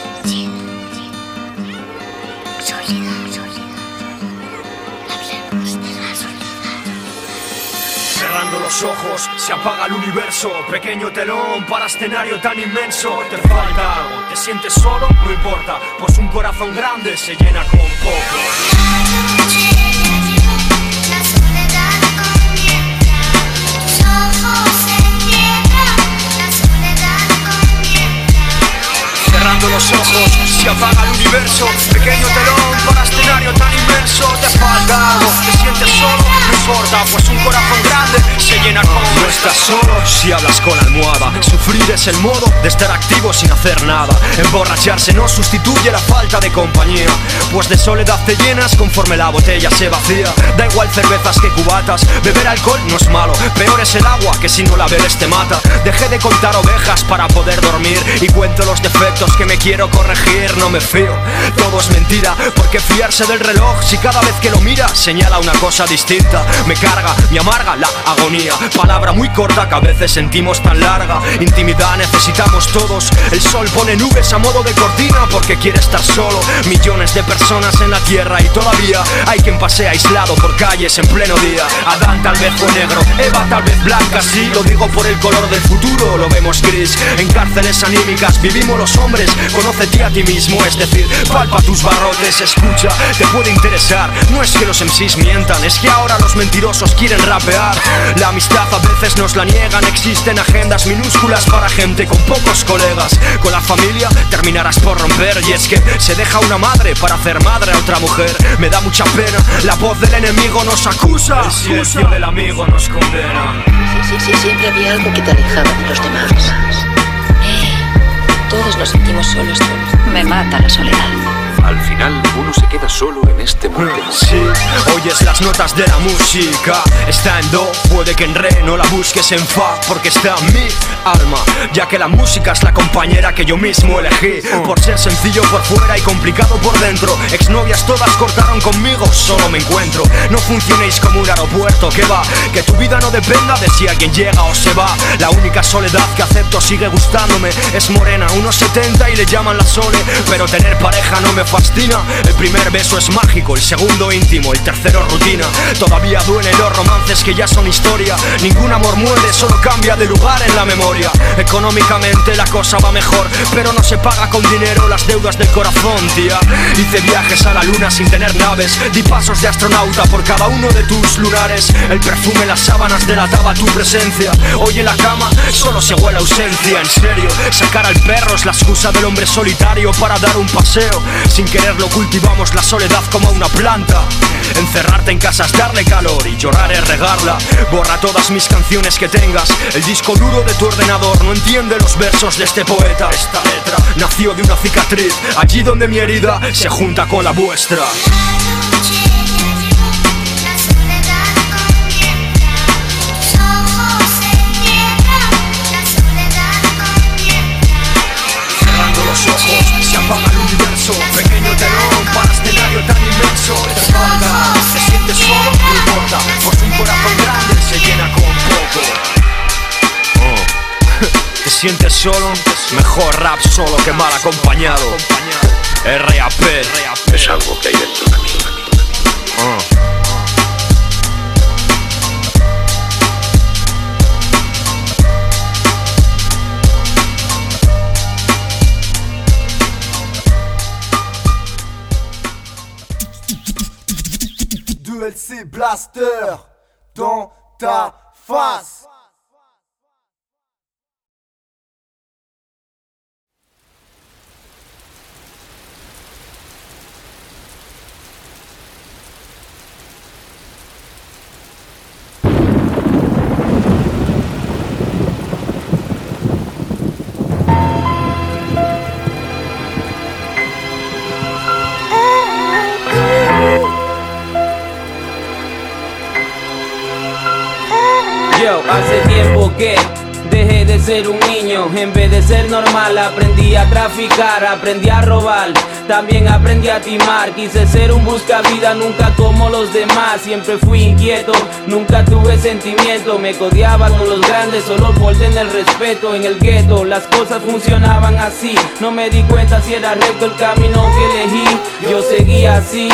Ojos, se apaga el universo. Pequeño telón para escenario tan inmenso. Te falta algo, te sientes solo, no importa. Pues un corazón grande se llena con poco. Cerrando los ojos, se apaga el universo. Pequeño telón para escenario tan inmenso. Te falta algo, te sientes solo, no importa. Pues un corazón grande se llena con. No estás solo si hablas con la almohada. Sufrir es el modo de estar activo sin hacer nada. Emborracharse no sustituye la falta de compañía. Pues de soledad te llenas conforme la botella se vacía. Da igual cervezas que cubatas. Beber alcohol no es malo. Peor es el agua que si no la bebes te mata. Dejé de contar ovejas para poder dormir. Y cuento los defectos que me quiero corregir. No me fío. Todo es mentira. Porque fiarse del reloj si cada vez que lo mira señala una cosa distinta. Me carga, me amarga la agonía. Palabra muy corta que a veces sentimos tan larga. Intimidad necesitamos todos. El sol pone nubes a modo de cortina porque quiere estar solo. Millones de personas en la tierra y todavía hay quien pasea aislado por calles en pleno día. Adán tal vez fue negro, Eva tal vez blanca. Sí, lo digo por el color del futuro, lo vemos gris. En cárceles anímicas vivimos los hombres. Conócete a ti mismo, es decir, palpa tus barrotes, escucha, te puede interesar. No es que los MCs mientan, es que ahora los mentirosos quieren rapear. La amistad a veces nos la niegan, existen agendas minúsculas para gente con pocos colegas. Con la familia terminarás por romper y es que se deja una madre para hacer madre a otra mujer. Me da mucha pena, la voz del enemigo nos acusa. El silencio del amigo nos condena. Sí, sí, siempre había algo que te alejaba de los demás. Todos nos sentimos solos. Me mata la soledad. Al final uno se queda solo en este mundo. Sí, oyes las notas de la música. Está en do, puede que en re no la busques en fa, porque está en mi alma. Ya que la música es la compañera que yo mismo elegí. Por ser sencillo por fuera y complicado por dentro. Exnovias todas cortaron conmigo, solo me encuentro. No funcionéis como un aeropuerto que va. Que tu vida no dependa de si alguien llega o se va. La única soledad que acepto sigue gustándome. Es morena, unos 70 y le llaman la sole. Pero tener pareja no me fascina. El primer beso es mágico, el segundo íntimo, el tercero rutina. Todavía duelen los romances que ya son historia. Ningún amor muere, solo cambia de lugar en la memoria. Económicamente la cosa va mejor, pero no se paga con dinero las deudas del corazón, tía. Hice viajes a la luna sin tener naves, di pasos de astronauta por cada uno de tus lunares. El perfume, las sábanas delataba tu presencia. Hoy en la cama solo se huele ausencia, en serio. Sacar al perro es la excusa del hombre solitario para dar un paseo. Sin quererlo cultivamos la soledad como una planta. Encerrarte en casa es darle calor y llorar es regarla. Borra todas mis canciones que tengas. El disco duro de tu ordenador no entiende los versos de este poeta. Esta letra nació de una cicatriz, allí donde mi herida se junta con la vuestra. Cerrando los ojos, se apaga Pequeño telón para escenario tan inmenso. Te falta, te sientes solo, no importa. Pues un corazón grande se llena con poco. Oh. *laughs* ¿Te sientes solo? Mejor rap solo que mal acompañado. RAP es algo que hay dentro de mí. Oh. LC Blaster dans ta face? Hace tiempo que dejé de ser un niño. En vez de ser normal, aprendí a traficar, aprendí a robar. También aprendí a timar. Quise ser un buscavida, nunca como los demás. Siempre fui inquieto, nunca tuve sentimiento. Me codiaba con los grandes solo por tener respeto. En el gueto las cosas funcionaban así. No me di cuenta si era recto el camino que elegí. Yo seguía así.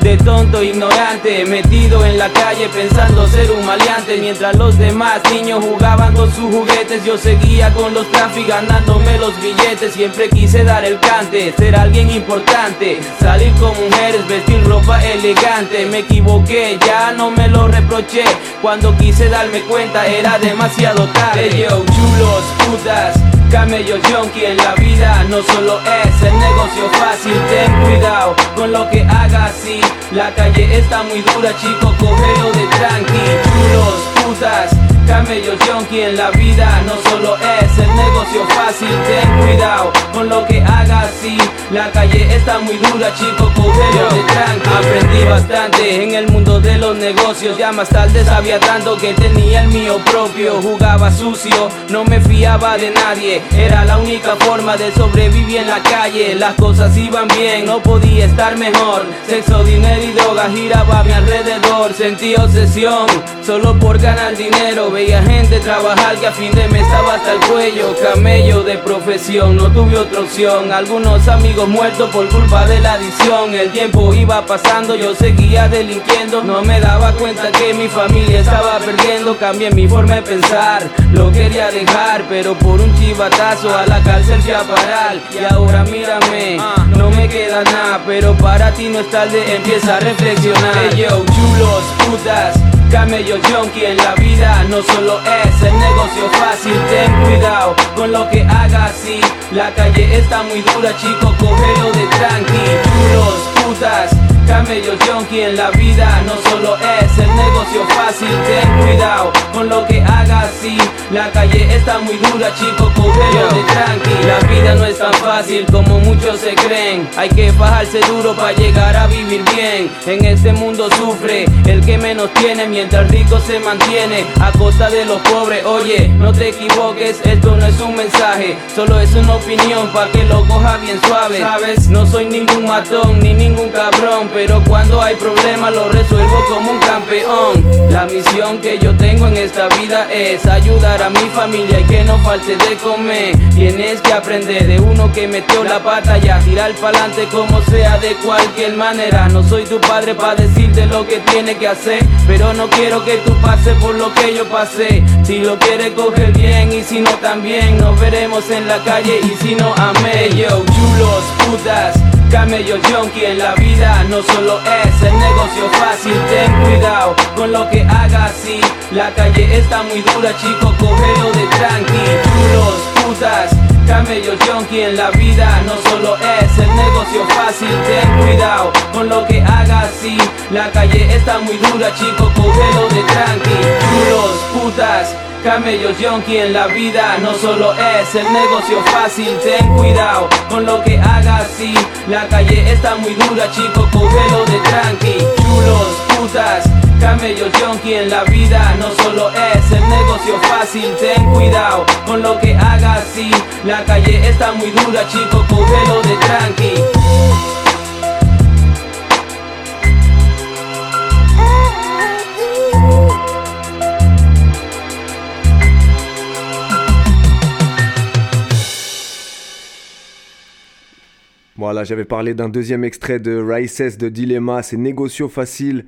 De tonto ignorante, metido en la calle pensando ser un maleante Mientras los demás niños jugaban con sus juguetes Yo seguía con los traffic ganándome los billetes Siempre quise dar el cante, ser alguien importante Salir con mujeres, vestir ropa elegante Me equivoqué, ya no me lo reproché Cuando quise darme cuenta era demasiado tarde Hey, yo, chulos, putas Camello junkie en la vida no solo es el negocio fácil, ten cuidado con lo que hagas si la calle está muy dura, chico, cogeo de tranqui, chulos, putas, camello junkie en la vida no solo es el negocio fácil, ten cuidado con lo que hagas si la calle está muy dura, chico, cogeo de tranqui. Aprendí bastante en el mundo de los negocios, ya más tarde sabía tanto que tenía el mío propio, jugaba sucio, no me fiaba de nadie, era la única forma de sobrevivir en la calle. Las cosas iban bien, no podía estar mejor. Sexo, dinero y droga giraba a mi alrededor. Sentí obsesión solo por ganar dinero. Veía gente trabajar que a fin de mes estaba hasta el cuello. Camello de profesión, no tuve otra opción. Algunos amigos muertos por culpa de la adicción. El tiempo iba pasando, yo seguía delinquiendo. No me daba cuenta que mi familia estaba perdiendo. Cambié mi forma de pensar, lo quería dejar, pero por un chivatazo a la cárcel fui a parar. Y ahora mírame, no me queda nada, pero para ti no es tarde, empieza a reflexionar. Yo, chulos, putas. Camello junkie en la vida solo es el negocio fácil, ten cuidado con lo que hagas si la calle está muy dura, chico, cogeo de tranqui, chulos, putas. Camello junkie en la vida no solo es el negocio fácil, ten cuidado con lo que hagas si la calle está muy dura, chico, cogeo de tranqui. La vida no es tan fácil como muchos se creen, hay que bajarse duro para llegar a vivir bien. En este mundo sufre el que menos tiene mientras el rico se mantiene a costa de los pobres. Oye, no te equivoques, esto no es un mensaje, solo es una opinión para que lo coja bien suave. Sabes, no soy ningún matón ni ningún cabrón, pero cuando hay problemas lo resuelvo como un campeón. La misión que yo tengo en esta vida es ayudar a mi familia y que no falte de comer. Tienes que aprender de uno que metió la pata y a tirar pa'lante como sea de cualquier manera. No soy tu padre para decirte lo que tiene que hacer, pero no quiero que tú pases por lo que yo pasé. Si lo quieres coger bien y si no también, nos veremos en la calle y si no amé. Yo, chulos, putas. Camello junkie en la vida no solo es el negocio fácil, ten cuidado con lo que hagas si la calle está muy dura, chico, cogeo de tranqui, chulos, putas. Camellos Yonki en la vida no solo es el negocio fácil, ten cuidado con lo que hagas si la calle está muy dura, chico, cógelo de tranqui. Chulos, putas, camellos yonki en la vida no solo es el negocio fácil, ten cuidado con lo que hagas si la calle está muy dura, chico, cógelo de tranqui. Chulos, putas, camellos yonki en la vida no solo es el negocio fácil, ten cuidado con lo que hagas si la calle está muy dura, chico, cógelo de tranqui. Voilà, j'avais parlé d'un deuxième extrait de Rices de Dilemma, c'est Négocio Facile,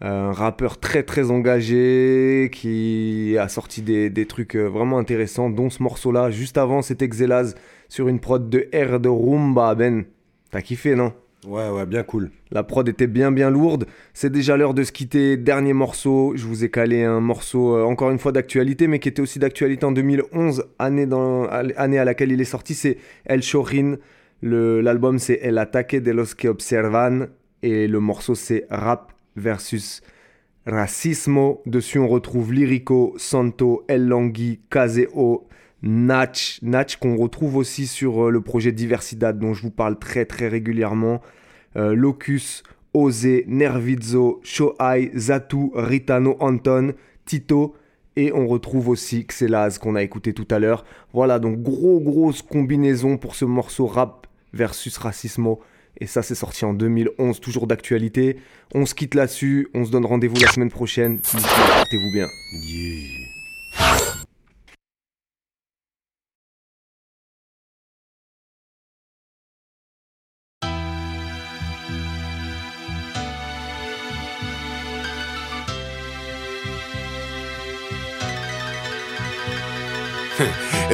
un rappeur très très engagé qui a sorti des, des trucs euh, vraiment intéressants, dont ce morceau-là. Juste avant, c'était Xelaz sur une prod de R de Rumba. Ben, t'as kiffé, non? Ouais, ouais, bien cool. La prod était bien bien lourde. C'est déjà l'heure de se quitter. Dernier morceau. Je vous ai calé un morceau, euh, encore une fois d'actualité, mais qui était aussi d'actualité en 2011, année, dans, année à laquelle il est sorti. C'est El Chorin. L'album, c'est El Ataque de los que observan. Et le morceau, c'est Rap versus Racismo. Dessus, on retrouve Lyrico, Santo, El Langui, Caseo, Natch. Natch qu'on retrouve aussi sur euh, le projet Diversidad, dont je vous parle très très régulièrement. Euh, Locus, Ose, Nervizzo, Shoai, Zatu, Ritano, Anton, Tito. Et on retrouve aussi Xelaz qu'on a écouté tout à l'heure. Voilà, donc gros grosse combinaison pour ce morceau rap versus racismo. Et ça, c'est sorti en 2011, toujours d'actualité. On se quitte là-dessus. On se donne rendez-vous la semaine prochaine. Portez-vous bien. El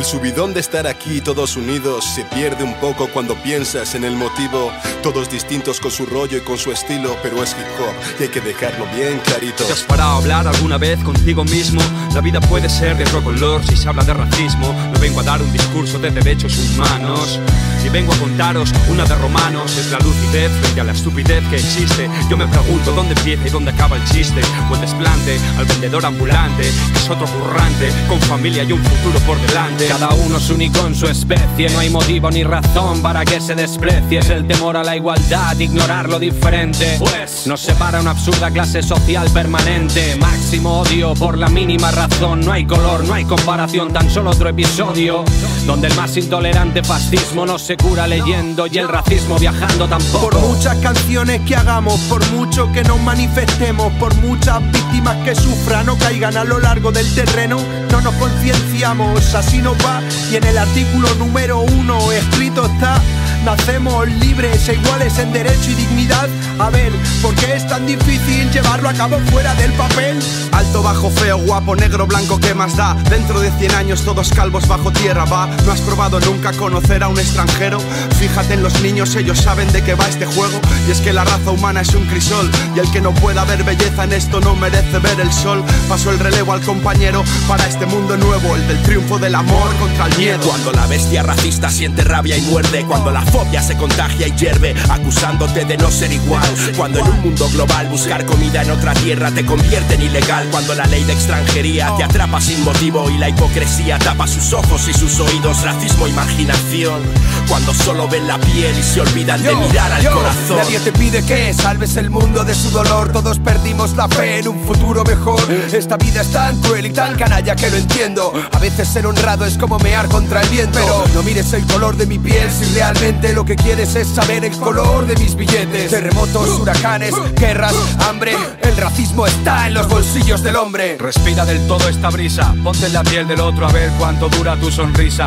subidón de estar aquí todos unidos se pierde un poco cuando piensas en el motivo. Todos distintos con su rollo y con su estilo, pero es hip hop y hay que dejarlo bien clarito. ¿Te has parado a hablar alguna vez contigo mismo? La vida puede ser de otro color si se habla de racismo. No vengo a dar un discurso de derechos humanos. Y vengo a contaros una de romanos. Es la lucidez frente a la estupidez que existe. Yo me pregunto dónde empieza y dónde acaba el chiste. O el desplante al vendedor ambulante, que es otro currante, con familia y un futuro por delante. Cada uno es único en su especie, no hay motivo ni razón para que se desprecie. Es el temor a la igualdad, ignorar lo diferente. Pues nos separa una absurda clase social permanente. Máximo odio por la mínima razón. No hay color, no hay comparación, tan solo otro episodio. Donde el más intolerante fascismo no se cura leyendo y el racismo viajando tampoco. Por muchas canciones que hagamos, por mucho que nos manifestemos, por muchas víctimas que sufran o caigan a lo largo del terreno, no nos concienciamos, así nos va. Y en el artículo número uno escrito está. Nacemos libres e iguales en derecho y dignidad. A ver, ¿por qué es tan difícil llevarlo a cabo fuera del papel? Alto, bajo, feo, guapo, negro, blanco, ¿qué más da? Dentro de 100 años todos calvos bajo tierra, va. ¿No has probado nunca conocer a un extranjero? Fíjate en los niños, ellos saben de qué va este juego. Y es que la raza humana es un crisol. Y el que no pueda ver belleza en esto no merece ver el sol. Paso el relevo al compañero para este mundo nuevo, el del triunfo del amor contra el miedo. Cuando la bestia racista siente rabia y muerde, cuando la fobia se contagia y hierve, acusándote de no ser igual. Cuando en un mundo global buscar comida en otra tierra te convierte en ilegal. Cuando la ley de extranjería te atrapa sin motivo y la hipocresía tapa sus ojos y sus oídos, racismo, imaginación. Cuando solo ven la piel y se olvidan de mirar al yo, corazón. Nadie te pide que salves el mundo de su dolor. Todos perdimos la fe en un futuro mejor. Esta vida es tan cruel y tan canalla que lo entiendo. A veces ser honrado es como mear contra el viento. Pero no mires el color de mi piel si realmente lo que quieres es saber el color de mis billetes. Terremotos, huracanes, guerras, hambre. El racismo está en los bolsillos del hombre. Respira del todo esta brisa, ponte en la piel del otro a ver cuánto dura tu sonrisa.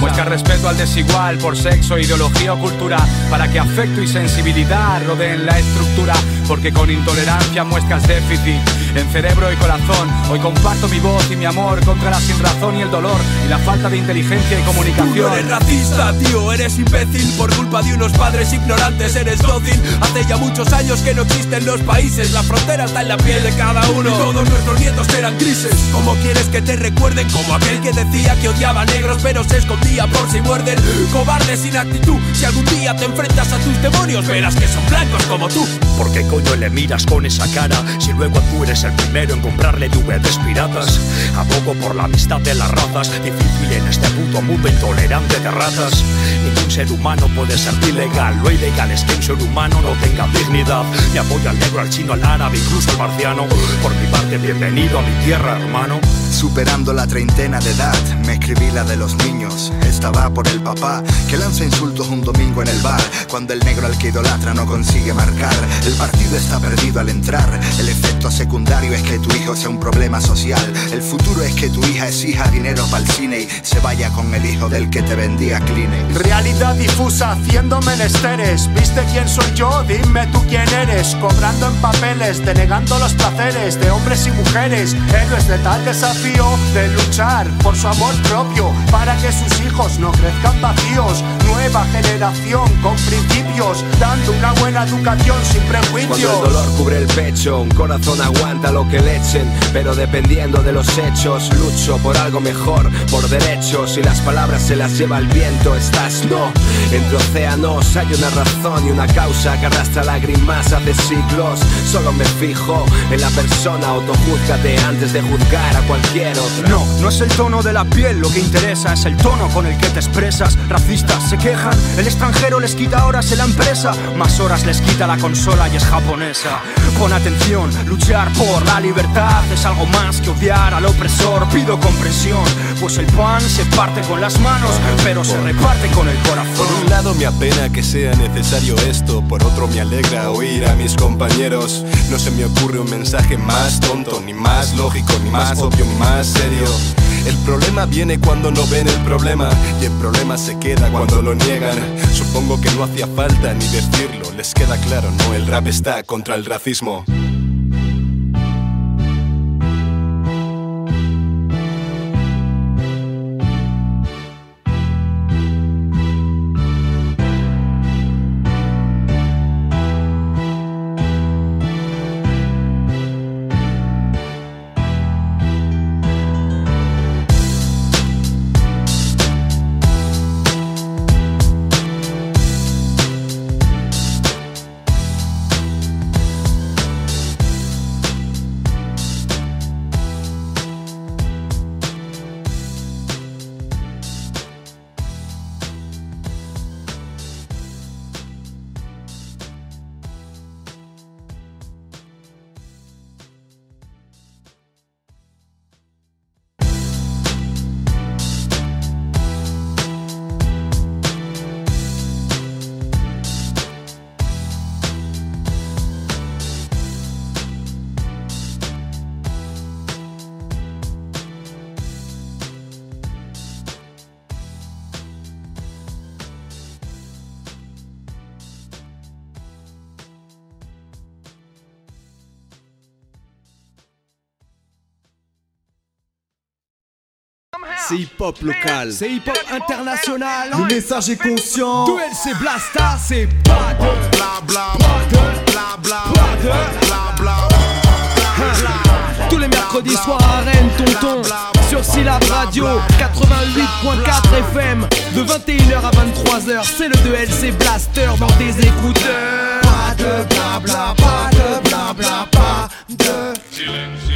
Muestra respeto al desigual por sexo, ideología o cultura, para que afecto y sensibilidad rodeen la estructura, porque con intolerancia muestras déficit en cerebro y corazón. Hoy comparto mi voz y mi amor contra la sinrazón y el dolor y la falta de inteligencia y Tú comunicación. no eres racista, tío, eres imbécil Por culpa de unos padres ignorantes eres dócil Hace ya muchos años que no existen los países La frontera está en la piel de cada uno Y todos nuestros nietos serán grises. ¿Cómo quieres que te recuerden? Como aquel que decía que odiaba negros, pero se escondía por si muerden. Cobarde sin actitud. Si algún día te enfrentas a tus demonios, verás que son blancos como tú. ¿Por qué coño le miras con esa cara? Si luego tú eres el primero en comprarle DVDs piratas. Abogo por la amistad de las razas. Difícil en este puto mundo intolerante de ratas. Ningún ser humano puede ser ilegal. Lo ilegal es que un ser humano no tenga dignidad. Me apoyo al negro, al chino, al árabe, incluso al marciano. Por mi parte, bienvenido a mi tierra, hermano. Superando la treintena de edad, me escribí la de los niños. Esta va por el papá que lanza insultos un domingo en el bar. Cuando el negro al que idolatra no consigue marcar, el partido está perdido al entrar. El efecto secundario es que tu hijo sea un problema social. El futuro es que tu hija exija dinero para el cine y se vaya con el hijo del que te vendía Kleenex. Realidad difusa haciendo menesteres. ¿Viste quién soy yo? Dime tú quién eres. Cobrando en papeles, denegando los placeres de hombres y mujeres. Héroes de tal desafío de luchar por su amor propio para que sus hijos no crezcan vacíos. Nueva generación con principios, dando una buena educación sin prejuicios. Cuando el dolor cubre el pecho, un corazón aguanta lo que le echen, pero dependiendo de los hechos, lucho por algo mejor, por derechos y las palabras se las lleva el viento. Estás no, entre océanos hay una razón y una causa que arrastra lágrimas hace siglos. Solo me fijo en la persona, autojúzgate antes de juzgar a cualquier otra. No, no es el tono de la piel lo que interesa, es el tono con el que te expresas. Racistas se quejan, el extranjero les quita horas en la empresa, más horas les quita la consola y es japonesa. Pon atención, luchar por la libertad es algo más que odiar al opresor. Pido comprensión, pues el pan se parte con las manos, pero se reparte con el corazón. Por un lado me apena que sea necesario esto, por otro me alegra oír a mis compañeros. No se me ocurre un mensaje más tonto, ni más lógico, ni más obvio, ni más serio. El problema viene cuando no ven el problema y el problema se queda cuando lo niegan. Supongo que no hacía falta ni decirlo, les queda claro, no, el rap está contra el racismo. C'est hip-hop local. C'est hip-hop international. Le message est conscient. Duel, c'est Blasta, c'est pas de bla bla bla bla bla bla Tous les mercredis soirs à Rennes, tonton. Sur Syllab Radio 88.4 FM De 21h à 23h C'est le 2LC Blaster dans tes écouteurs. Pas de blabla, pas de blabla, pas de